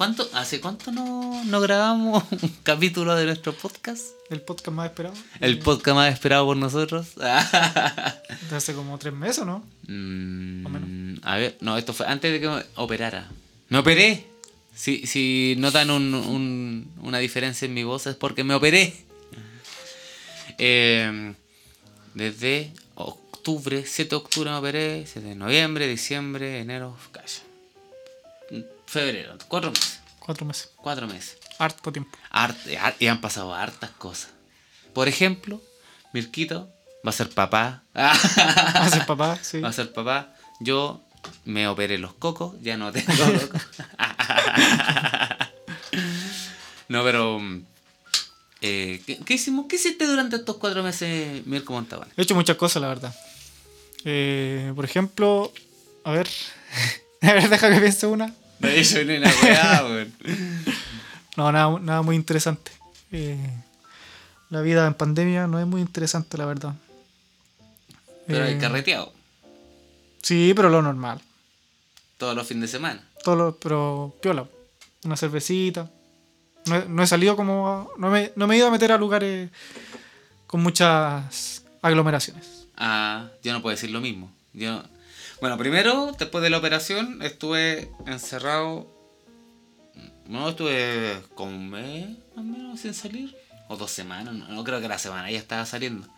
¿Cuánto, ¿Hace cuánto no, no grabamos un capítulo de nuestro podcast? El podcast más esperado. El podcast más esperado por nosotros. De hace como tres meses, ¿no? Mm, O menos. a ver, no, esto fue antes de que me operara. Me operé. Si, si notan un, un- una diferencia en mi voz es porque me operé. Eh, desde octubre, 7 de octubre me operé, 7 de noviembre, diciembre, enero, calla. Febrero, cuatro meses. Cuatro meses. Cuatro meses. Harto tiempo. Y han pasado hartas cosas. Por ejemplo, Mirquito va a ser papá. Va a ser papá, sí. Va a ser papá. Yo me operé los cocos, ya no tengo cocos. no, pero. eh, ¿qué, qué hicimos? ¿Qué hiciste durante estos cuatro meses, Mirko Montalbán? He hecho muchas cosas, la verdad. Eh, por ejemplo, a ver. a ver, deja que piense una. No he hecho ni una weá, weón. No, nada, nada muy interesante. Eh, la vida en pandemia no es muy interesante, la verdad. Pero Eh, hay carreteado Sí, pero lo normal. todos los fines de semana. Todo lo- pero piola. Una cervecita. No he, no he salido como. no, me, no me he ido a meter a lugares con muchas aglomeraciones. Ah, yo no puedo decir lo mismo. Yo, bueno, primero, después de la operación, estuve encerrado. No, estuve como un mes más o menos sin salir. O dos semanas, no, no creo que la semana ya estaba saliendo.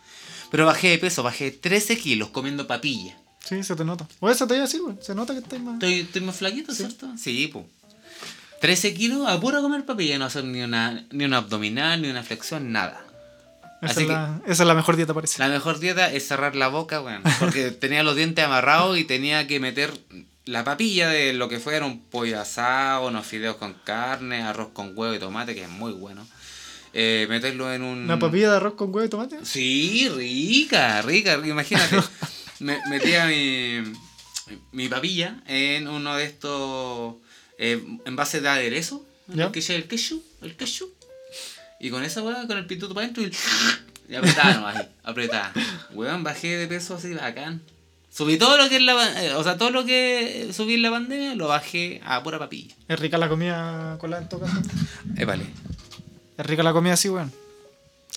Pero bajé de peso, bajé 13 kilos comiendo papilla. Sí, se te nota. O eso te iba así, güey. Se nota que estás más. Estoy, estoy más flaquito, ¿cierto? Sí, pues. 13 kilos a puro comer papilla, no hacer ni una, ni una abdominal, ni una flexión, nada. Esa, así es que- la, esa es la mejor dieta, parece. La mejor dieta es cerrar la boca, weón. Porque tenía los dientes amarrados y tenía que meter la papilla de lo que fuera un pollo asado, unos fideos con carne, arroz con huevo y tomate, que es muy bueno. Eh, meterlo en un. Una papilla de arroz con huevo y tomate. Sí, rica, rica. Imagínate. me, metía mi, mi papilla en uno de estos eh, envases de aderezo. ¿Ya? El queso, el queso, el queso. Y con esa weá, con el pituto para adentro y, y apretaba nomás ahí, apretaba. Weón, bajé de peso así bacán. Subí todo lo que es la eh, o sea, todo lo que subí en la pandemia lo bajé a pura papilla. Es rica la comida con la en todo caso. Eh, vale. Es rica la comida así, weón.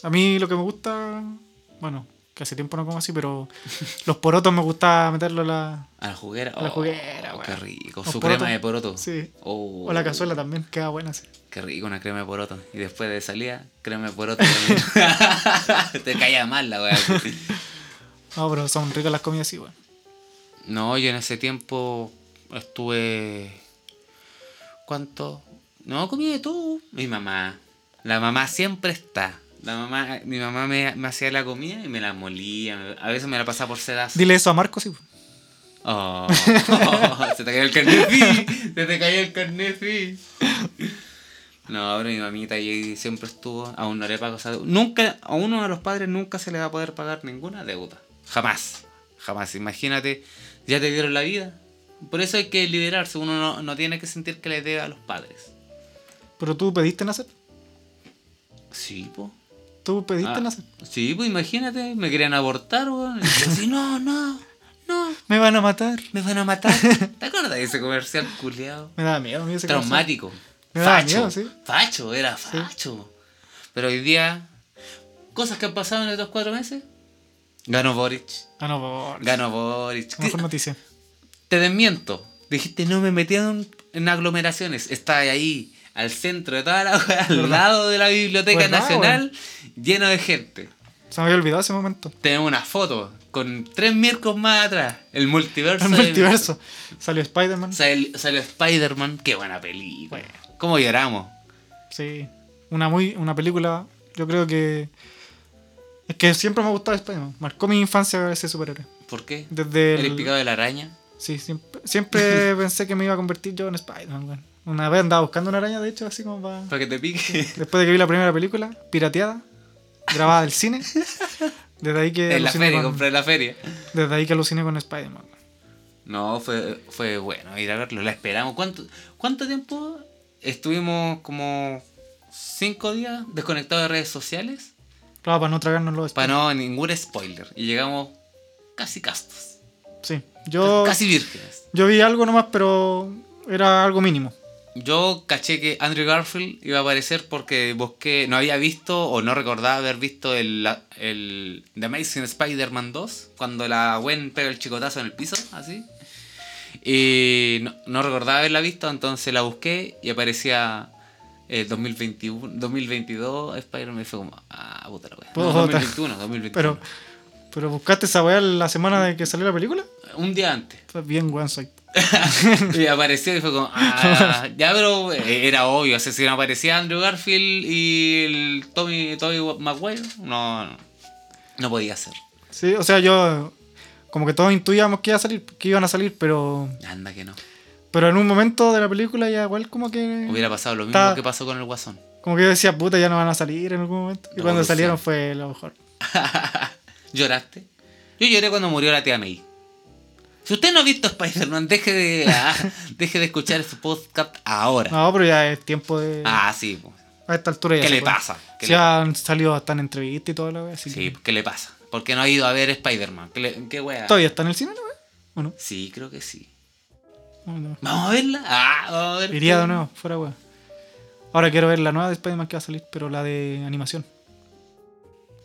A mí lo que me gusta. Bueno, que hace tiempo no como así, pero los porotos me gusta meterlo a la. A la juguera. A la oh, juguera, Qué weón. rico. Los Su porotos. crema de poroto. Sí. Oh. O la cazuela también, queda buena así. Qué rico una crema de poroto. Y después de salida, crema de poroto. también. Te caía mal la weá. No, pero son ricas las comidas así, weón. No, yo en ese tiempo estuve. ¿Cuánto? No, comí de todo. Mi mamá. La mamá siempre está. La mamá, mi mamá me, me hacía la comida y me la molía. A veces me la pasaba por sedazo. Dile eso a Marco, sí. weón. Oh, se te cayó el carnet, sí. Se te cayó el carnet, sí. No, pero mi mamita ahí siempre estuvo. Aún no le pago esa deuda. Nunca, a uno de los padres nunca se le va a poder pagar ninguna deuda. Jamás. Jamás. Imagínate, ya te dieron la vida. Por eso hay que liberarse. Uno no, no tiene que sentir que le debe a los padres. Pero tú pediste nacer. Sí, po. Tú pediste Ah, nacer. sí, pues imagínate, me querían abortar, weón. Y yo así, no, no, no, Me van a matar. me van a matar. ¿Te acuerdas de ese comercial culeado? Me da miedo a mí ese Traumático. Me Facho. miedo, sí. Facho, era facho. Pero hoy día, cosas que han pasado en estos cuatro meses. Ganó Boric. no, por. Ganó Boric. Mejor noticia. Te desmiento. Dijiste, no me metieron en aglomeraciones. Está ahí, al centro de toda la al ¿Verdad? lado de la Biblioteca ¿Verdad, Nacional, lleno de gente. Se me había olvidado ese momento. Tenemos una foto con tres miércoles más atrás. El multiverso. El multiverso. Salió Spider-Man. Sal- Salió Spider-Man. Qué buena película. ¿Cómo lloramos? Sí. Una muy una película, yo creo que es que siempre me ha gustado Spider-Man. Marcó mi infancia ese superhéroe. ¿Por qué? Desde ¿El el, picado de la araña? Sí, siempre, siempre pensé que me iba a convertir yo en Spider-Man. Una vez andaba buscando una araña, de hecho, así como para... Para que te pique. Después de que vi la primera película, pirateada, grabada del cine. Desde ahí que en la feria, con, compré en la feria. Desde ahí que aluciné con Spider-Man. No, fue, fue bueno ir a verlo. La esperamos. ¿Cuánto, ¿Cuánto tiempo estuvimos? Como cinco días desconectados de redes sociales. Claro, para no tragarnos los Para no ningún spoiler. Y llegamos casi castos. Sí. Yo, Casi vírgenes. yo vi algo nomás, pero era algo mínimo. yo caché que Andrew Garfield iba a aparecer porque busqué, no había visto o no recordaba haber visto el, el The Amazing Spider-Man 2, cuando la Gwen pega el chicotazo en el piso, así. Y no, no recordaba haberla visto, entonces la busqué y aparecía eh, 2021, 2022 Spider-Man fue como, ah, puta la wea. No, Puta. 2021, 2021. Pero, pero buscaste esa weá la semana de que salió la película. Un día antes. Pues bien, weón, soy. y apareció y fue como, ah, ya, pero eh, era obvio. O sea, si no aparecía Andrew Garfield y el Tommy, Tommy Maguire, no, no, no podía ser. Sí, o sea, yo. Como que todos intuíamos que, iba a salir, que iban a salir, pero. Anda que no. Pero en un momento de la película ya igual como que. Hubiera pasado lo mismo Está- que pasó con el Guasón. Como que yo decía, puta, ya no van a salir en algún momento. Y cuando salieron fue lo mejor. ¿Lloraste? Yo lloré cuando murió la tía May. Si usted no ha visto Spider-Man, deje de, ah, deje de escuchar su podcast ahora. No, pero ya es tiempo de. Ah, sí. pues. A esta altura ya ¿Qué se le puede. pasa? ¿Qué Sí, le- han salido hasta en entrevistas y todo wea, así Sí, que- ¿qué le pasa? Porque no ha ido a ver Spider-Man. ¿Qué, qué wea? ¿Todavía está en el cine la wea? ¿O no? Sí, creo que sí. ¿Vamos a verla? Ah, vamos a ver. Iría de nuevo, fuera wea. Ahora quiero ver la nueva de Spider-Man que va a salir, pero la de animación.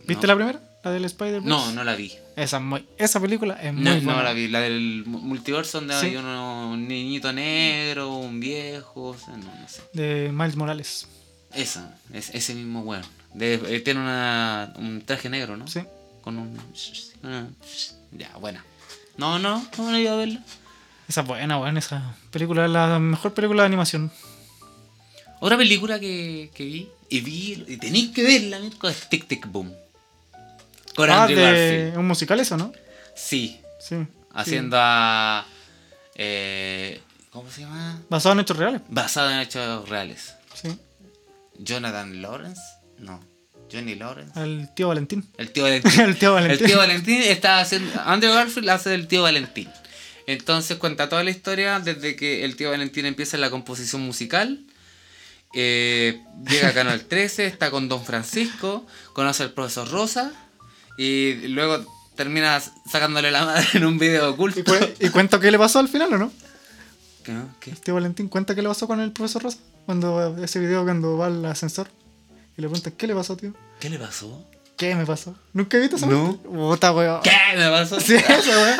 ¿Viste No. la primera? La del Spider-Man. No, no la vi. Esa, es muy- esa película es muy No, buena. no la vi. La del mu- multiverso donde Sí. hay uno- un niñito negro, un viejo. o sea, no, no sé. De Miles Morales. Esa, es, ese mismo weón. Eh, tiene una, un traje negro, ¿no? Sí. Con un. ah, Ya, buena. No, no, no, no ido a verla. Esa es buena, weón. Esa película es la mejor película de animación. Otra película que, que vi, y vi, y tenéis que verla, Mirko, es Tic Tic Boom. Con ah, Andrew de un musical eso, ¿no? Sí, Sí. haciendo a. eh, ¿Cómo se llama? Basado en hechos reales. Basado en hechos reales. Sí. Jonathan Lawrence. No, Johnny Lawrence. El tío Valentín. El tío Valentín. el tío Valentín. El tío Valentín está haciendo. Andrew Garfield hace del tío Valentín. Entonces cuenta toda la historia desde que el tío Valentín empieza en la composición musical. eh, llega a Canal 13, está con Don Francisco, conoce al profesor Rosa y luego termina sacándole la madre en un video ¿Y, oculto. cu- y cuenta qué le pasó al final o no? ¿Qué, no? ¿Qué? El tío Valentín cuenta qué le pasó con el profesor Rosa. Cuando ese video cuando va al ascensor. Y le preguntan, ¿qué le pasó, tío? ¿Qué le pasó? ¿Qué me pasó? ¿Nunca he visto esa No. Puta, weón. ¿Qué me pasó? Sí, esa weón.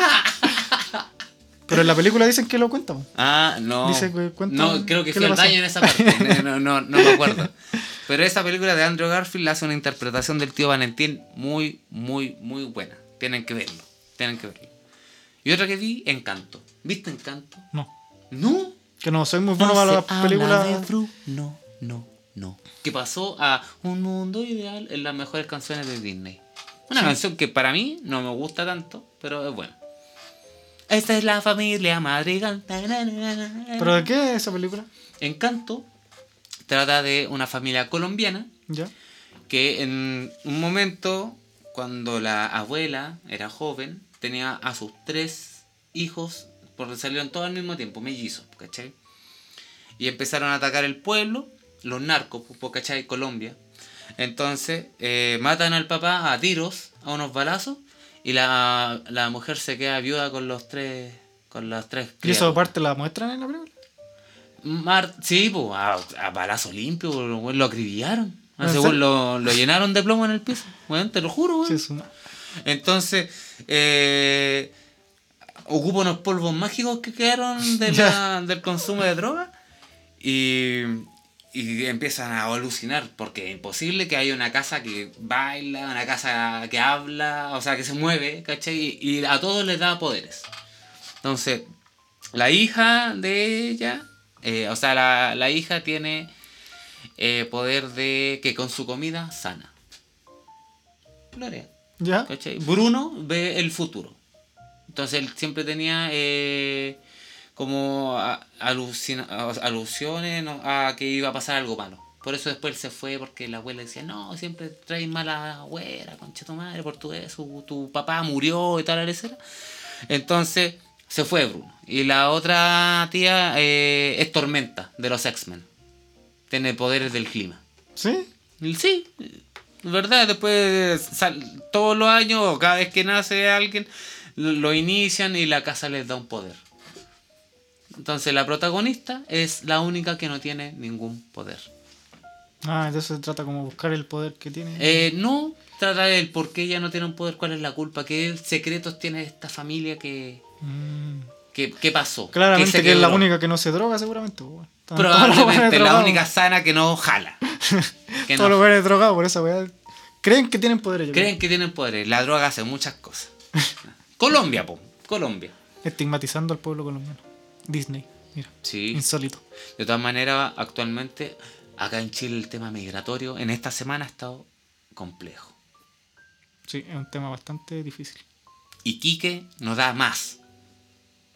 Pero en la película dicen que lo cuenta. weón. Ah, no. Dice que cuenta- no, creo que ¿qué fue le el pasó? daño en esa parte. No, no, no me acuerdo. Pero esa película de Andrew Garfield hace una interpretación del tío Valentín muy, muy, muy buena. Tienen que verlo. Tienen que verlo. Y otra que vi, Encanto. ¿Viste Encanto? No. No. Que no soy muy bueno para las películas. No, no, no. Que pasó a Un Mundo Ideal en las mejores canciones de Disney. Una canción que para mí no me gusta tanto, pero es buena. Esta es la familia Madrigal. ¿Pero de qué es esa película? Encanto trata de una familia colombiana Ya. que en un momento, cuando la abuela era joven, tenía a sus tres hijos, porque salieron todos al mismo tiempo, mellizos, ¿cachai? Y empezaron a atacar el pueblo, los narcos, ¿cachai? Colombia. Entonces, eh, matan al papá a tiros, a unos balazos, y la, la mujer se queda viuda con los tres, con las tres ¿Y eso parte la muestran en la película? Mar sí, pues, a, a balazo limpio, lo acribillaron. Lo, lo llenaron de plomo en el piso. Weón, te lo juro. Sí, eso. Entonces, eh, ocupa unos polvos mágicos que quedaron de la- del consumo de droga y, y empiezan a alucinar porque es imposible que haya una casa que baila, una casa que habla, o sea, que se mueve, ¿cachai? Y, a todos les da poderes. Entonces, la hija de ella, eh, o sea, la, la hija tiene eh, poder de que con su comida sana. Gloria. ¿Ya? ¿Cachai? Bruno ve el futuro. Entonces él siempre tenía eh, como a- alucina- alusiones ¿no? a que iba a pasar algo malo. Por eso después él se fue porque la abuela decía, no, siempre traes mala abuela, concha tu madre, por tu eso, tu papá murió y tal, etcétera. Entonces se fue Bruno. Y la otra tía eh, es Tormenta, de los X-Men. Tiene poderes del clima. ¿Sí? Sí, ¿verdad? Después, sal- todos los años, cada vez que nace alguien, lo inician y la casa les da un poder. Entonces la protagonista es la única que no tiene ningún poder. Ah, entonces se trata como buscar el poder que tiene. Eh, no trata del por qué ella no tiene un poder, cuál es la culpa, qué secretos tiene esta familia que... Mm. ¿Qué, qué pasó? ¿Qué Claramente que es la única que no se droga, seguramente. los Probablemente la única sana que no jala. Que Todos no. los drogados por esa weá. Creen que tienen poder ellos. Creen que tienen poderes. La droga hace muchas cosas. Colombia, po. Colombia. Estigmatizando al pueblo colombiano. Disney, mira. Sí. Insólito. De todas maneras, actualmente, acá en Chile el tema migratorio en esta semana ha estado complejo. Sí, es un tema bastante difícil. Iquique nos da más.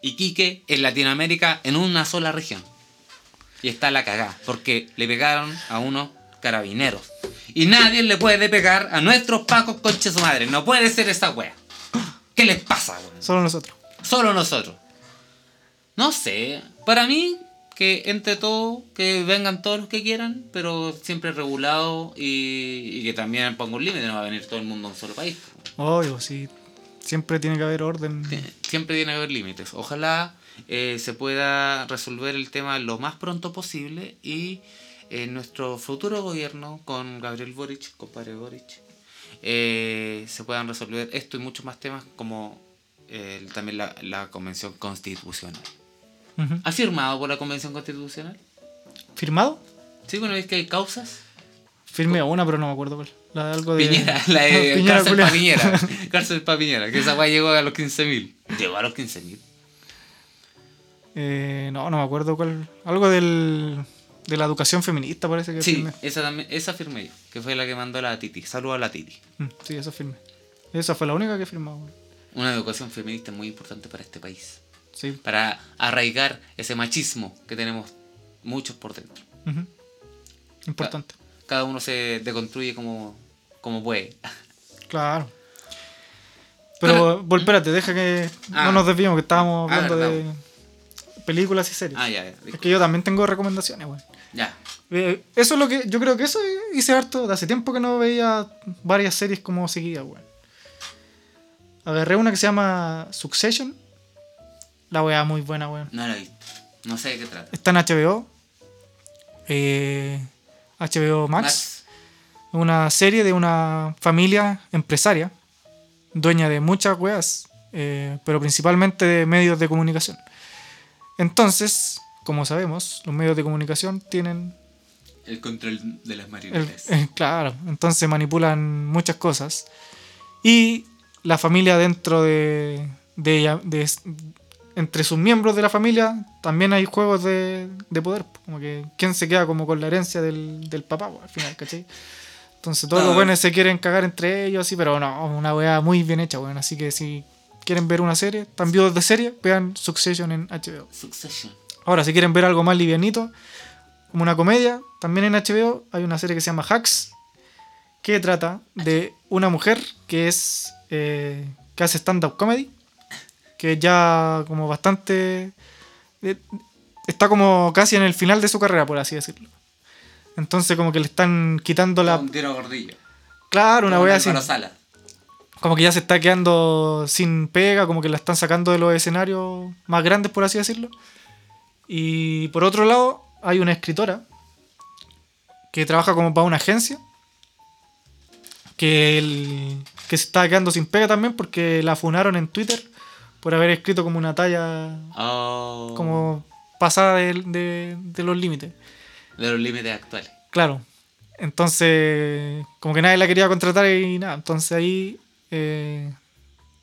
Iquique en Latinoamérica en una sola región. Y está la cagá, porque le pegaron a unos carabineros. Y nadie le puede pegar a nuestros pacos conche su madre. No puede ser esa wea. ¿Qué les pasa, weón? Solo nosotros. Solo nosotros. No sé. Para mí, que entre todos, que vengan todos los que quieran, pero siempre regulado y, y que también ponga un límite. No va a venir todo el mundo a un solo país. Obvio, sí. Siempre tiene que haber orden. Siempre tiene que haber límites. Ojalá eh, se pueda resolver el tema lo más pronto posible y en nuestro futuro gobierno con Gabriel Boric, compadre Boric, eh, se puedan resolver esto y muchos más temas como eh, también la, la convención constitucional. ¿Ha firmado por la convención constitucional? ¿Firmado? Sí, bueno, es que hay causas. Firmé una, pero no me acuerdo cuál. La de algo de. Piñera, la de Piñera, cárcel culiao. pa' Piñera. Cárcel pa' Piñera, que esa weá llegó a los 15.000. Llegó a los 15.000. Eh, no, no me acuerdo cuál. Algo del, de la educación feminista parece que Sí, firmé. esa también, esa firmé yo, que fue la que mandó la Titi. Saludos a la Titi. Mm, sí, esa firmé. Esa fue la única que weón. Una educación feminista muy importante para este país. Sí. Para arraigar ese machismo que tenemos muchos por dentro. Importante. Cada uno se deconstruye como, como puede. Claro. Pero, vol- espérate, deja que Ah. no nos desviemos, que estábamos Ah, hablando de películas y series. Ah, ya, ya. Es que yo también tengo recomendaciones, weón. Ya. Eh, eso es lo que. Yo creo que eso hice harto. Hace tiempo que no veía varias series como seguidas, weón. Agarré una que se llama Succession. La weá muy buena, weón. No la he visto. No sé de qué trata. Está en HBO. Eh, HBO Max. Max. Una serie de una familia empresaria. Dueña de muchas weas. eh, pero principalmente de medios de comunicación. Entonces, como sabemos, los medios de comunicación tienen El control de las El- marionetas. eh, claro, entonces manipulan muchas cosas. Y la familia dentro de, de ella, de- entre sus miembros de la familia, también hay juegos de, de poder. Como que quién se queda como con la herencia del, del papá, po, al final, ¿cachai? Entonces todos Ah. los buenos se quieren cagar entre ellos, así, pero no, una weá muy bien hecha, weón. Así que si quieren ver una serie, están viudos de serie, vean Succession en HBO. Succession. Ahora, si quieren ver algo más livianito, como una comedia, también en HBO hay una serie que se llama Hacks, que trata de una mujer que es eh, que hace stand-up comedy, que ya como bastante eh, está como casi en el final de su carrera, por así decirlo. Entonces como que le están quitando la... Un tiro gordillo. Claro, una wea así. Sala. Como que ya se está quedando sin pega, como que la están sacando de los escenarios más grandes, por así decirlo. Y por otro lado, hay una escritora que trabaja como para una agencia, que, el- que se está quedando sin pega también porque la funaron en Twitter por haber escrito como una talla Oh. como pasada de, de- de los límites. De los límites actuales. Claro. Entonces, como que nadie la quería contratar y nada. Entonces ahí eh,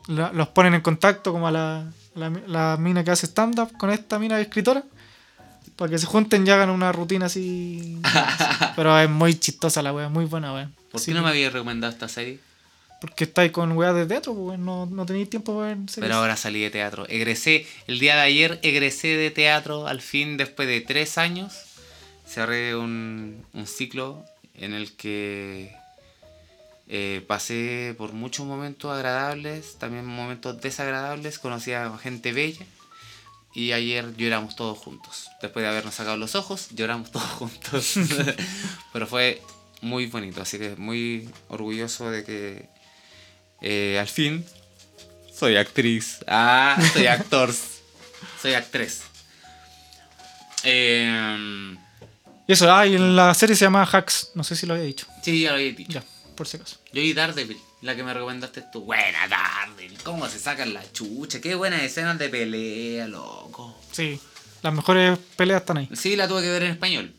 la- los ponen en contacto como a la, la, la mina que hace stand-up con esta mina escritora. Para que se junten y hagan una rutina así. Pero es muy chistosa la wea, muy buena wea. ¿Por qué no me había recomendado esta serie? Porque estáis con weas de teatro, pues no, no tenéis tiempo para ver. Pero ahora salí de teatro. Egresé, el día de ayer egresé de teatro, al fin, después de tres años. Cerré un, un ciclo en el que eh, pasé por muchos momentos agradables, también momentos desagradables, conocí a gente bella. Y ayer lloramos todos juntos. Después de habernos sacado los ojos, lloramos todos juntos. Pero fue muy bonito, así que muy orgulloso de que eh, al fin soy actriz. Ah, soy actor. soy actriz. Eh, Y eso, ah, y en la serie se llama Hacks. No sé si lo había dicho. sí, ya lo había dicho. Ya, por si acaso. Yo vi Daredevil, la que me recomendaste tú. Buena Daredevil, cómo se sacan la chucha, qué buenas escenas de pelea, loco. Sí, las mejores peleas están ahí. Sí, la tuve que ver en español.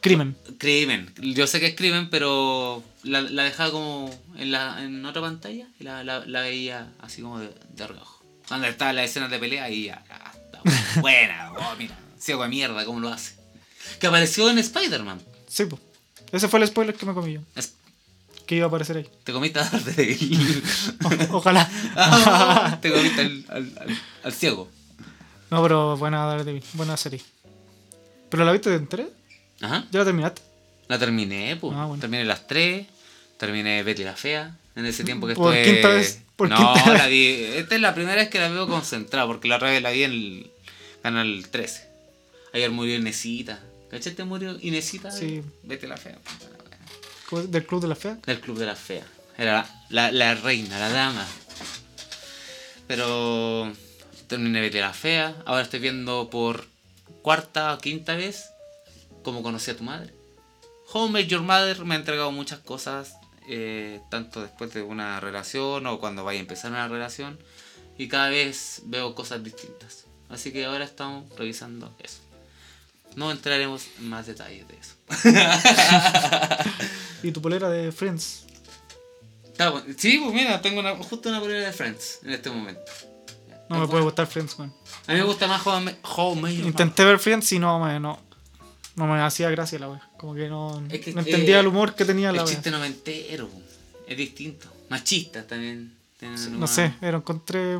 Crimen. Crimen, yo sé que es crimen, pero la, la dejaba como en, la, en otra pantalla y la, la, la veía así como de, de reojo. Cuando estaba la escena de pelea y ya, ya, está buena, oh, mira, ciego de mierda, cómo lo hace. Que apareció en Spider-Man. Sí, pues. Ese fue el spoiler que me comí yo. Es- Que iba a aparecer ahí. Te comiste a Daredevil. Ojalá. Ah, Te comiste al, al, al- al ciego. no, pero buena Daredevil. Buena serie. ¿Pero la viste de entera? Ajá. ¿Ya la terminaste? La terminé, pues. Ah, bueno. Terminé las tres. Terminé Betty la Fea. En ese tiempo que ¿Por estuve. quinta vez? ¿Por no, quinta la vi. Esta es la primera vez que la veo concentrada, porque la otra vez la vi en el canal 13. Ayer murió Inesita. ¿Cachaste? Murió Inesita. Sí. Betty la Fea. puta la wea. ¿Cómo es? ¿Del Club de la Fea? Del Club de la Fea. Era la, la, la reina, la dama. Pero terminé Betty la Fea. Ahora estoy viendo por cuarta o quinta vez cómo conocí a tu madre. Home Made Your Mother me ha entregado muchas cosas, eh, tanto después de una relación o cuando vaya a empezar una relación. Y cada vez veo cosas distintas. Así que ahora estamos revisando eso. No entraremos en más detalles de eso. ¿Y tu polera de Friends? Sí, pues mira, tengo una, justo una polera de Friends en este momento. No me puede gustar Friends, man. A mí me gusta más How I Met- How Your Intenté ver Friends y no me, no, no me hacía gracia la wea. Como que no, Es que, no eh, entendía el humor que tenía la El wea. chiste noventero, es distinto. Machista también. No sé, pero encontré.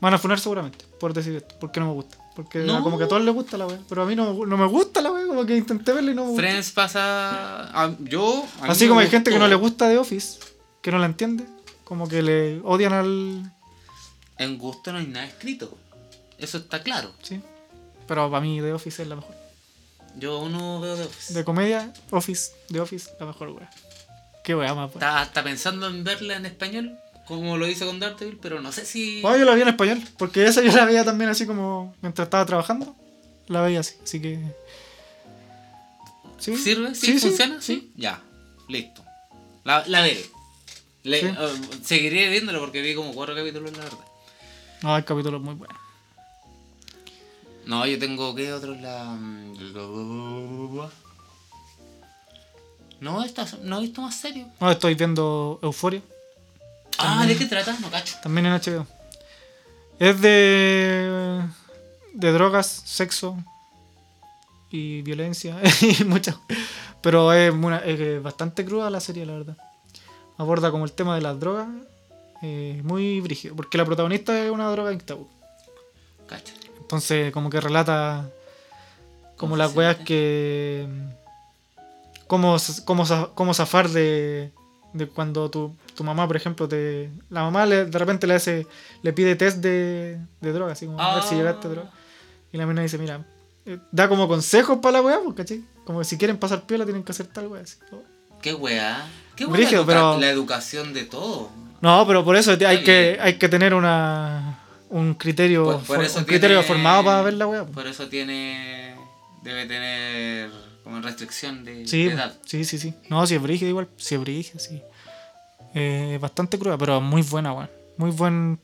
Van a funar seguramente por decir esto, porque no me gusta. Porque No. como que a todos les gusta la wea. Pero a mí no, me- no me gusta la wea, como que intenté verla y no me gusta. Friends pasa. a- yo. a Así como hay gente que no le gusta The Office, que no la entiende, como que le odian al. En gusto no hay nada escrito. Eso está claro. Sí. Pero para mí The Office es la mejor. Yo uno veo de Office. De comedia, Office, The Office, la mejor wea. Qué wea más wea. Está, pensando en verla en español, como lo hice con Daredevil, pero no sé si. Bueno, yo la vi en español, porque esa yo la veía también así como mientras estaba trabajando. La veía así, así que. ¿Sí? ¿Sirve? ¿Sí? ¿Funciona? Sí. Ya, listo. La, la veré. Le- eh, seguiré viéndolo porque vi como cuatro capítulos, la verdad. No, hay capítulos muy buenos. No, yo tengo que otro la. mm, No, esta, no he visto más serio. No, estoy viendo Euforia, Ah, ¿de qué trata? No cacho. también en HBO. Es de. de drogas, sexo y violencia y muchas. Pero es, una- es bastante cruda la serie, la verdad. Aborda como el tema de las drogas, eh, muy brígido, porque la protagonista es una droga tabú. Cacho. Entonces, como que relata como ¿Cómo las weas que. Cómo, cómo, cómo zafar de, de cuando tu, tu mamá, por ejemplo, te. La mamá le- de repente le hace. le pide test de, de droga, así como a ver si Ah. llegaste a droga. Y la mina dice, mira, eh, da como consejos para la wea, pues, ¿cachai? Como que si quieren pasar piola tienen que hacer tal wea. así. Qué weá. Qué weá Brígido, la, educa- pero- la educación de todo. No, pero por eso hay que, hay que tener una. Un criterio, Por- por for- eso un criterio formado para ver la wea. pues. Por eso tiene. Debe tener como restricción de, Sí, de edad. sí, sí, sí. No, si es brígida igual, si es brígida, sí. Eh, bastante cruda, pero muy buena, weón. Muy buen.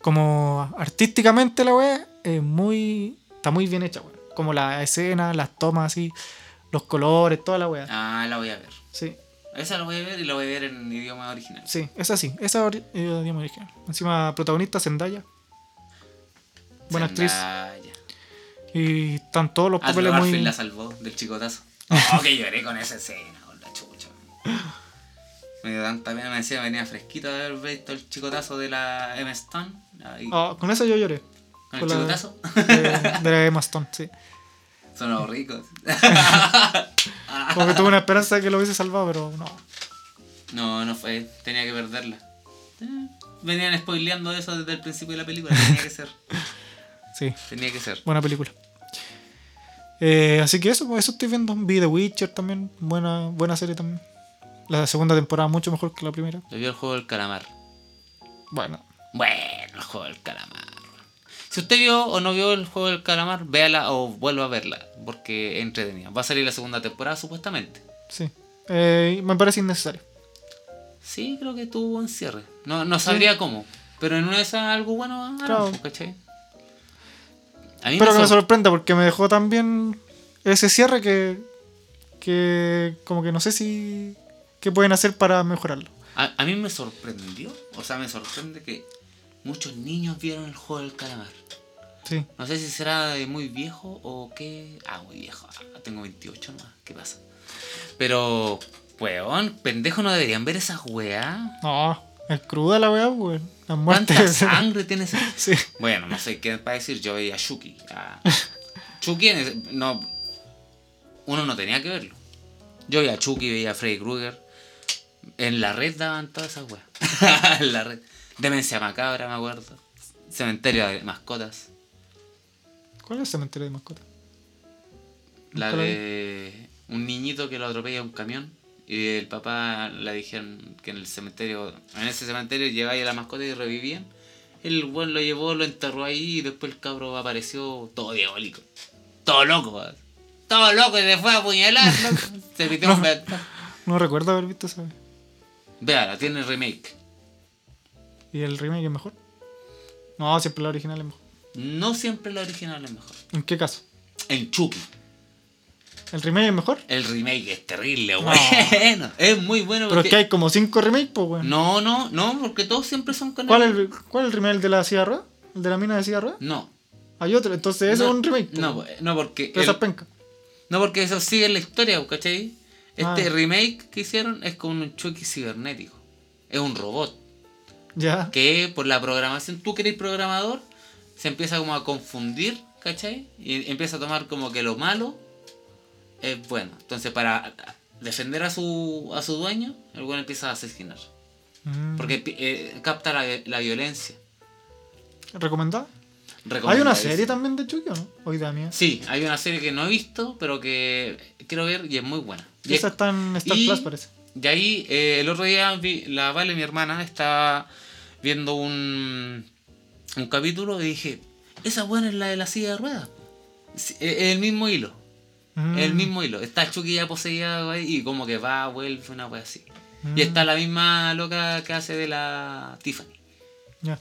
Como artísticamente la weá, es muy. Está muy bien hecha, weón. Como la escena, las tomas así, los colores, toda la weá. Ah, la voy a ver. Sí, Esa la voy a ver y la voy a ver en idioma original. sí, esa sí, esa ori- es el idioma original. Encima, protagonista Zendaya. Buena actriz. Y están todos los Andrew papeles Garfield muy. la salvó del chicotazo. Oh, que lloré con esa escena, con la chucha. Me dio tanta pena, me decía, venía fresquito de haber visto el chicotazo de la M. Stone. Ah, con esa yo lloré. con el con chicotazo. De, de la Emma Stone, sí. Sonó ricos. Como que tuve una esperanza de que lo hubiese salvado, pero no. No, no fue. Tenía que perderla. Eh, Venían spoileando eso desde el principio de la película. Tenía que ser. Sí, Tenía que ser. buena película. Eh, así que eso, pues eso estoy viendo. Vi The Witcher también, buena, buena serie también. La segunda temporada mucho mejor que la primera. Yo vi el juego del calamar. Bueno, Bueno, el juego del calamar. Si usted vio o no vio el juego del calamar, véala o vuelva a verla, porque es entretenida. Va a salir la segunda temporada supuestamente. Sí. Eh, me parece innecesario. Sí, creo que tuvo un cierre. No, no sabría cómo, pero en una de esas algo bueno Claro. pues, ¿cachai? A mí Pero que me sor- sorprenda porque me dejó también ese cierre que, que como que no sé si qué pueden hacer para mejorarlo. a, a mí me sorprendió, o sea, me sorprende que muchos niños vieron el juego del calamar. Sí. No sé si será de muy viejo o qué. Ah, muy viejo. Ah, tengo 28 nomás. ¿Qué pasa? Pero, weón, pendejo no deberían ver esas weas. No, es cruda la weá, weón. Las ¿Cuánta muertes. sangre tiene esa? sí. Bueno, no sé qué para decir. Yo veía a Chucky. a- Chucky, en ese- no. Uno no tenía que verlo. Yo veía a Chucky, veía a Freddy Krueger. En la red daban todas esas weas. en la red. Demencia macabra, me acuerdo. Cementerio de mascotas. ¿Cuál es el cementerio de mascotas? La la de un niñito que lo atropella un camión y el papá le dijeron que en el cementerio, en ese cementerio llevaba a la mascota y revivían. El buen lo llevó, lo enterró ahí y después el cabro apareció todo diabólico. Todo loco, todo loco y se fue a apuñalar. Se metió un ventana. No recuerdo haber visto esa. Véala, tiene remake. ¿Y el remake es mejor? No, siempre la original es mejor. No siempre la original es mejor. ¿En qué caso? En Chucky, ¿El remake es mejor? el remake es terrible, bueno. Es muy bueno Pero es que hay como cinco remakes, pues, weón. No, no, no, porque todos siempre son con ¿Cuál, el- es el, ¿Cuál es el remake el de la ruedas? ¿El de la mina de ruedas? No, Hay otro, entonces ese no, es un remake. No, pues, no porque. Pero el- es penca. no porque eso sigue la historia, ¿cachai? Este Ah. remake que hicieron es con un Chucky cibernético. Es un robot. Ya. Que por la programación, tú que eres programador, se empieza como a confundir, ¿cachai? Y empieza a tomar como que lo malo es bueno. Entonces, para defender a su, a su dueño, el bueno empieza a asesinar. Mm. Porque eh, capta la, la violencia. ¿Recomendada? Hay una serie también de Chucky, ¿o no? Hoy mía. Sí, hay una serie que no he visto, pero que quiero ver y es muy buena. Y, Esa está en Star y- Plus, parece. y ahí eh, el otro día vi- la Vale, mi hermana, estaba viendo un, un capítulo y dije, esa buena es la de la silla de ruedas. Es el mismo hilo, Mm. el mismo hilo. Está Chucky ya poseída y como que va, vuelve, una wea así. Mm. Y está la misma loca que hace de la Tiffany, Ya.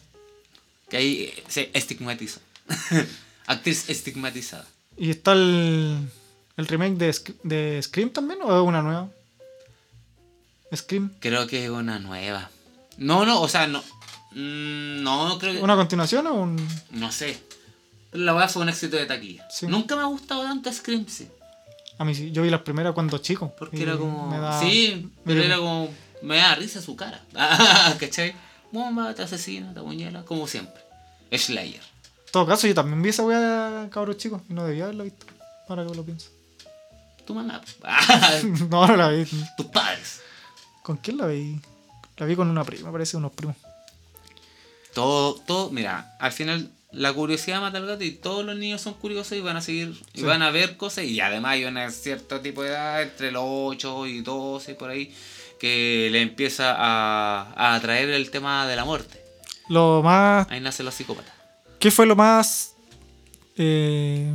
que ahí se estigmatiza. Actriz estigmatizada. ¿Y está el, el remake de, de Scream también o es una nueva? Scream. Creo que es una nueva. No, no, o sea, no. mm, No, creo que. ¿Una continuación o un.? No sé. La weá fue un éxito de taquilla. Sí. Nunca me ha gustado tanto Scream, sí. A mí sí, yo vi las primeras cuando chico. Porque era como. me da- Sí, me pero era como. Me da risa su cara. ¿Cachai? Bomba, te asesina, te apuñala, como siempre. Slayer. En todo caso, yo también vi esa weá de cabros chicos y no debía haberla visto. Ahora que lo pienso. Tu mamá. no, no la vi. Tus padres. ¿Con quién la vi? La vi con una prima, parece, unos primos. Todo, todo, mira, al final la curiosidad mata al gato y todos los niños son curiosos y van a seguir, y van a ver cosas y además hay una cierto tipo de edad, entre los 8 y 12 por ahí, que le empieza a, a atraer el tema de la muerte. Lo más. Ahí nacen los psicópatas. ¿Qué fue lo más. eh,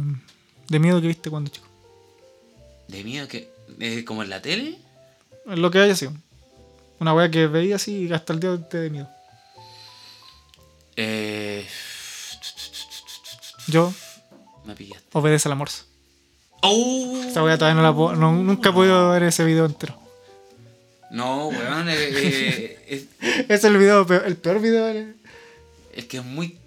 de miedo que viste cuando chico? De miedo que, eh, como en la tele, Lo que haya sido. Una weá que veía así y hasta el día te de miedo. eh, Yo, me pillaste. obedece al almuerzo. ¡Oh! Esa weá todavía no la puedo. no- nunca he podido ver ese video entero. No, weón, eh, eh, es, Es el video, peor- el peor video. de- Es que es muy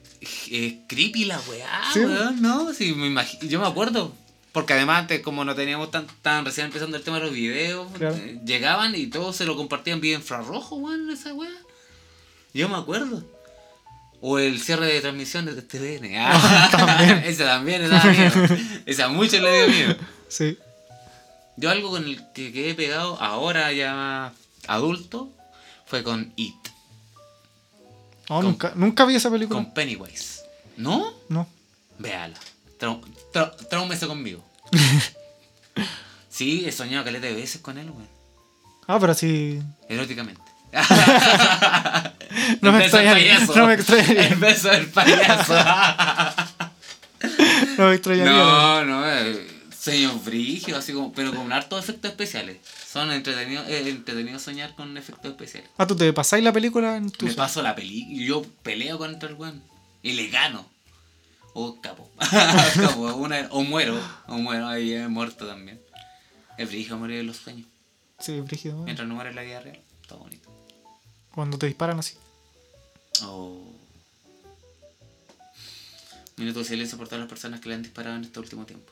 eh, creepy la weá, Sí. weón, ¿no? Sí, me imagi- yo me acuerdo. Porque además antes, como no teníamos tan, tan recién empezando el tema de los videos, Claro. eh, llegaban y todos se lo compartían vía infrarrojo, weón, esa weá. Yo me acuerdo. O el cierre de transmisiones de TVN. Ah, también. Esa también, da miedo. Esa a muchos le dio miedo. Sí. Yo algo con el que quedé pegado ahora ya adulto fue con It, Con- nunca, nunca vi esa película. con Pennywise. ¿No? No. Véala. Trau trau traúmese conmigo. sí, he soñado caleta de veces con él, weón. Ah, pero sí. Eróticamente. No me extrañaría, payaso. no me extrañaría. El beso del payaso. No me extrañaría. no, no, eh, sueños brígidos, así como, pero con hartos efectos especiales. Son entretenidos, eh, soñar con efectos especiales. Ah, tú te pasáis la película en tu Me paso la película yo peleo contra el weón. Y le gano. O capo. capo una- o muero. O muero, ahí he muerto también. Es brígido morir en los sueños. Sí, brígido. bueno. Mientras no muere en la vida real. Todo bonito. Cuando te disparan así. Oh. Minuto de silencio por todas las personas que le han disparado en este último tiempo.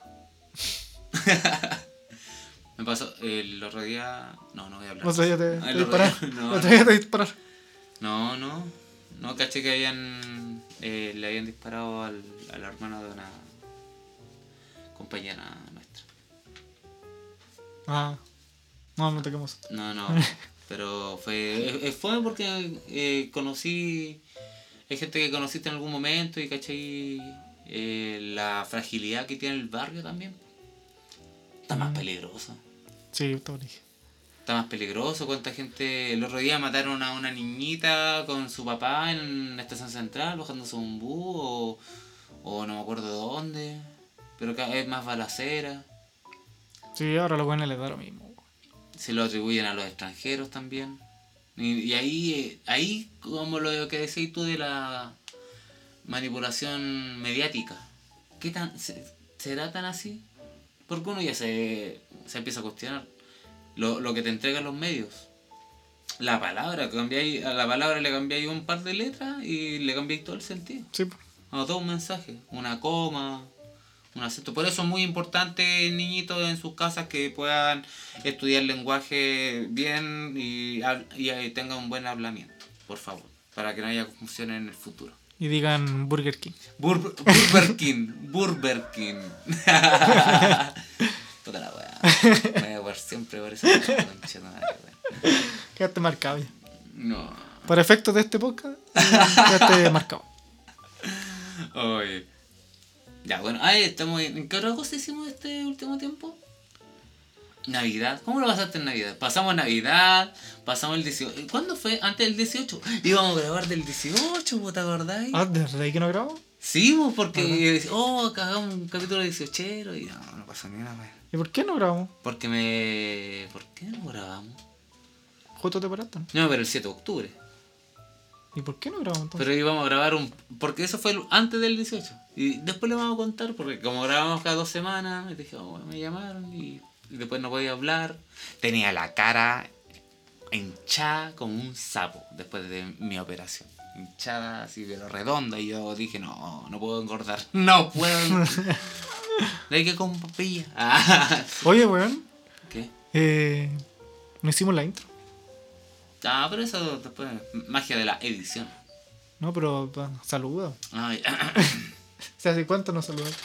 Me pasó el otro día. No, no voy a hablar. No te, Ah, te el otro día- No, No, otro te disparar. no, no. No, caché que habían. eh, le habían disparado al, al hermano de una compañera nuestra. Ah. No, no te quemas. No, no. pero fue. eh, Fue porque eh, conocí. Hay gente que conociste en algún momento y caché eh, la fragilidad que tiene el barrio también. Está más Mm. peligroso. Sí, está brígido. Está más peligroso. ¿Cuánta gente? El otro día mataron a una niñita con su papá en la estación central, bajándose un bus o, o no me acuerdo de dónde. Pero cada vez más balacera. Sí, ahora los buenos les da lo mismo. Se lo atribuyen a los extranjeros también. Y, y ahí, eh, ahí, como lo que decís tú de la manipulación mediática, ¿qué tan, se- ¿será tan así? Porque uno ya se, se empieza a cuestionar lo, lo que te entregan los medios. La palabra, cambiáis, a la palabra le cambiáis un par de letras y le cambiáis todo el sentido. Sí, todo un mensaje, una coma, un acento. Por eso es muy importante, niñitos en sus casas, que puedan estudiar lenguaje bien y, y, eh, tengan un buen hablamiento, por favor, para que no haya confusión en el futuro. Y digan Burger King. Bur Burger King, Burger King. Puta la weá. Me voy a jugar siempre por eso. Quedaste marcado ya. No. Para efectos de este podcast, quedaste marcado. Oye. Ya, bueno, ahí estamos. ¿En qué otra cosa hicimos este último tiempo? Navidad. ¿Cómo lo pasaste en Navidad? Pasamos Navidad, pasamos el 18. ¿Cuándo fue? Antes del 18. Íbamos a grabar del 18, ¿vos ¿te acordáis? Ah, ¿desde ahí que no grabo? Sí, porque. Oh, cagamos un capítulo 18 y no, no pasó ni una. ¿Y por qué no grabamos? Porque me. ¿Por qué no grabamos? Justo te paraste. No, pero el 7 de octubre. ¿Y por qué no grabamos entonces? Pero íbamos a grabar un... Porque eso fue antes del 18. Y después le vamos a contar, porque como grabamos cada dos semanas, me dije, oh, me llamaron y, y después no podía hablar. Tenía la cara hinchada como un sapo después de mi operación. Hinchada así, pero redonda. Y yo dije, no, no puedo engordar. No puedo. engordar. Le dije con papilla. Oye, weón, ¿Qué? eh, no hicimos la intro. Ah, pero eso después, magia de la edición. No, pero pa, saluda. Ay, O sea, ¿hace cuánto nos saludamos?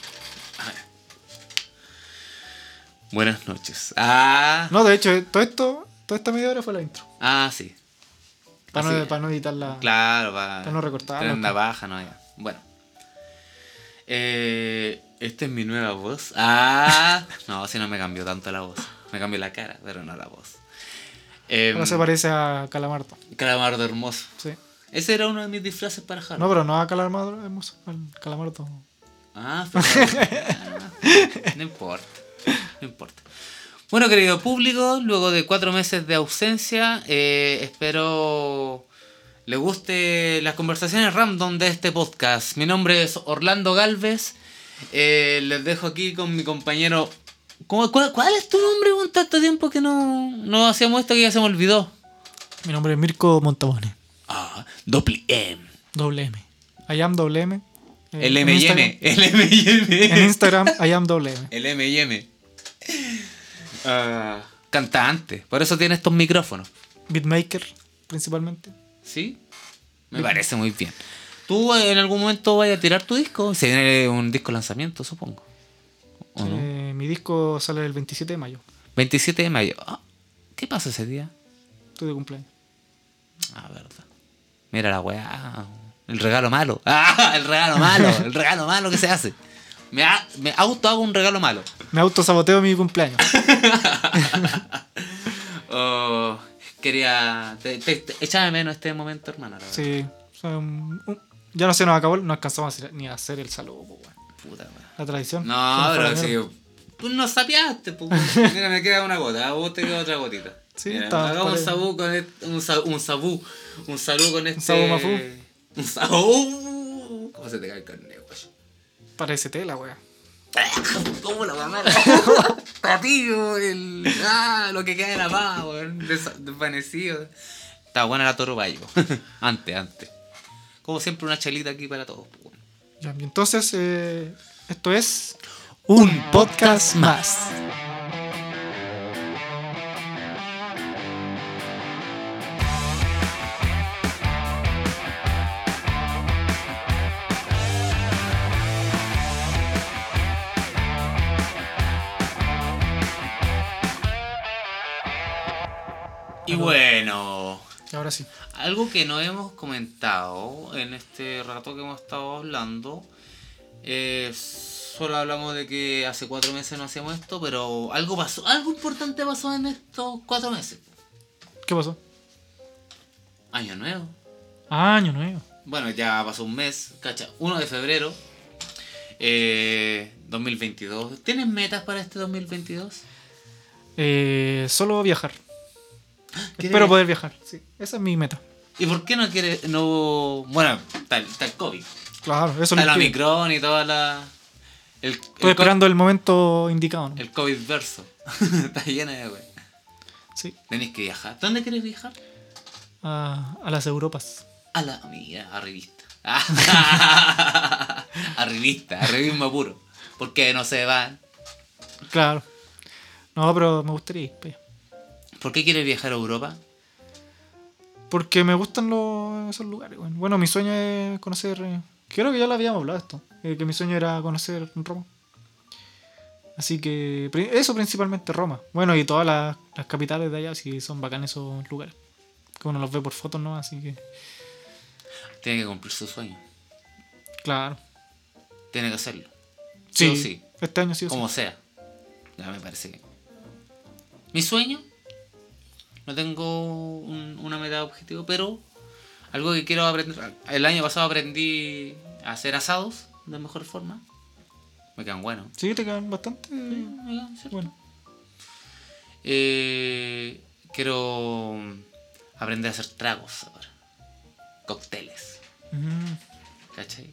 Buenas noches. Ah, No, de hecho, todo esto, toda esta media hora fue la intro. ah sí. Para Así no, para no editarla. Claro, para, Para no recortarlo, tener una pues. baja, no, ya. Bueno. Eh, esta es mi nueva voz. Ah, no, si no me cambió tanto la voz. Me cambió la cara, pero no la voz. Eh, Ahora se parece a Calamardo. Calamardo hermoso. Sí. Ese era uno de mis disfraces para Halloween. No, pero no a Calamardo, hermoso, al Calamardo. Ah, pero- ah, no importa, no importa. Bueno, querido público, luego de cuatro meses de ausencia, eh, espero le guste las conversaciones random de este podcast. Mi nombre es Orlando Galvez. eh, les dejo aquí con mi compañero. ¿Cómo- cuál, cuál es tu nombre? Con tanto tiempo que no, no hacíamos esto que ya se me olvidó. Mi nombre es Mirko Montabone. Ah, doble M. Doble M. I am doble M. Eh, El en M M. El M y M. En Instagram, I am doble M. El M y M. Ah, cantante. Por eso tiene estos micrófonos. Beatmaker, principalmente. ¿Sí? Me parece muy bien. ¿Tú en algún momento vayas a tirar tu disco? Se viene un disco lanzamiento, supongo. ¿O no? Mi disco sale el 27 de mayo. 27 de mayo. Ah, ¿Qué pasa ese día? Tu de cumpleaños. Ah, verdad. Mira la weá. El regalo malo. Ah, el regalo malo. El regalo malo que se hace. Me, ha- me auto hago un regalo malo. Me autosaboteo mi cumpleaños. Oh, quería. Te, te, te- echaba de menos este momento, hermano. Sí. un- un- ya no se nos acabó, no alcanzamos ni a hacer el saludo, pues. Puta. La tradición. No, pero sí. Pues no sapeaste, pues. weón. Mira, me queda una gota. A vos te queda otra gotita. Sí, Mira, está- hagamos un sabú con este, un, sa- un sabú. Un con este. sabú mafú. Un sabú. ¿Cómo se te cae el carne, güey? Parece tela, weón. ¿Cómo la mamá? Patillo, el. Ah, lo que queda de la paz, weón. des- Desvanecido. Está buena la toro bayo. antes, antes. Como siempre, una chelita aquí para todos, pues, weón. Ya, y entonces, eh, esto es un podcast más. Y bueno. Ahora sí. Algo que no hemos comentado en este rato que hemos estado hablando, eh, solo hablamos de que hace cuatro meses no hacíamos esto, pero algo pasó, algo importante pasó en estos cuatro meses. ¿Qué pasó? Año nuevo. Ah, año nuevo. Bueno, ya pasó un mes, cacha, 1 de febrero, eh, 2022. ¿Tienes metas para este 2022? Eh, solo viajar. ¿Quieres- Espero poder viajar. Sí, esa es mi meta. ¿Y por qué no quieres, no, bueno, tal, tal COVID, Claro, eso está lo el. Omicron y toda la... El, Estoy el esperando el momento indicado. ¿no? El COVID verso. Está llena de wey. Sí, Tenéis que viajar. ¿Dónde querés viajar? a, a las Europas. A la mira, a revista. a revista, a revismo puro. Porque no se van. Claro. No, pero me gustaría ir. pues. ¿Por qué quieres viajar a Europa? Porque me gustan los, esos lugares. Bueno. bueno, mi sueño es conocer. eh, creo que ya lo habíamos hablado esto. Eh, que mi sueño era conocer Roma. Así que eso principalmente Roma. Bueno, y todas las, las capitales de allá, sí son bacanes esos lugares. Que uno los ve por fotos, ¿no? Así que, Tiene que cumplir su sueño. claro. Tiene que hacerlo. Sí, Sí o sí. Este año sí o sí. Como sea. Ya me parece que. Mi sueño. No tengo un- una meta de objetivo, pero algo que quiero aprender. El año pasado aprendí a hacer asados de mejor forma. Me quedan buenos. Sí, te quedan bastante. Me quedan, ¿cierto? Bueno. Eh, quiero aprender a hacer tragos ahora. Cócteles. ¿Cachai?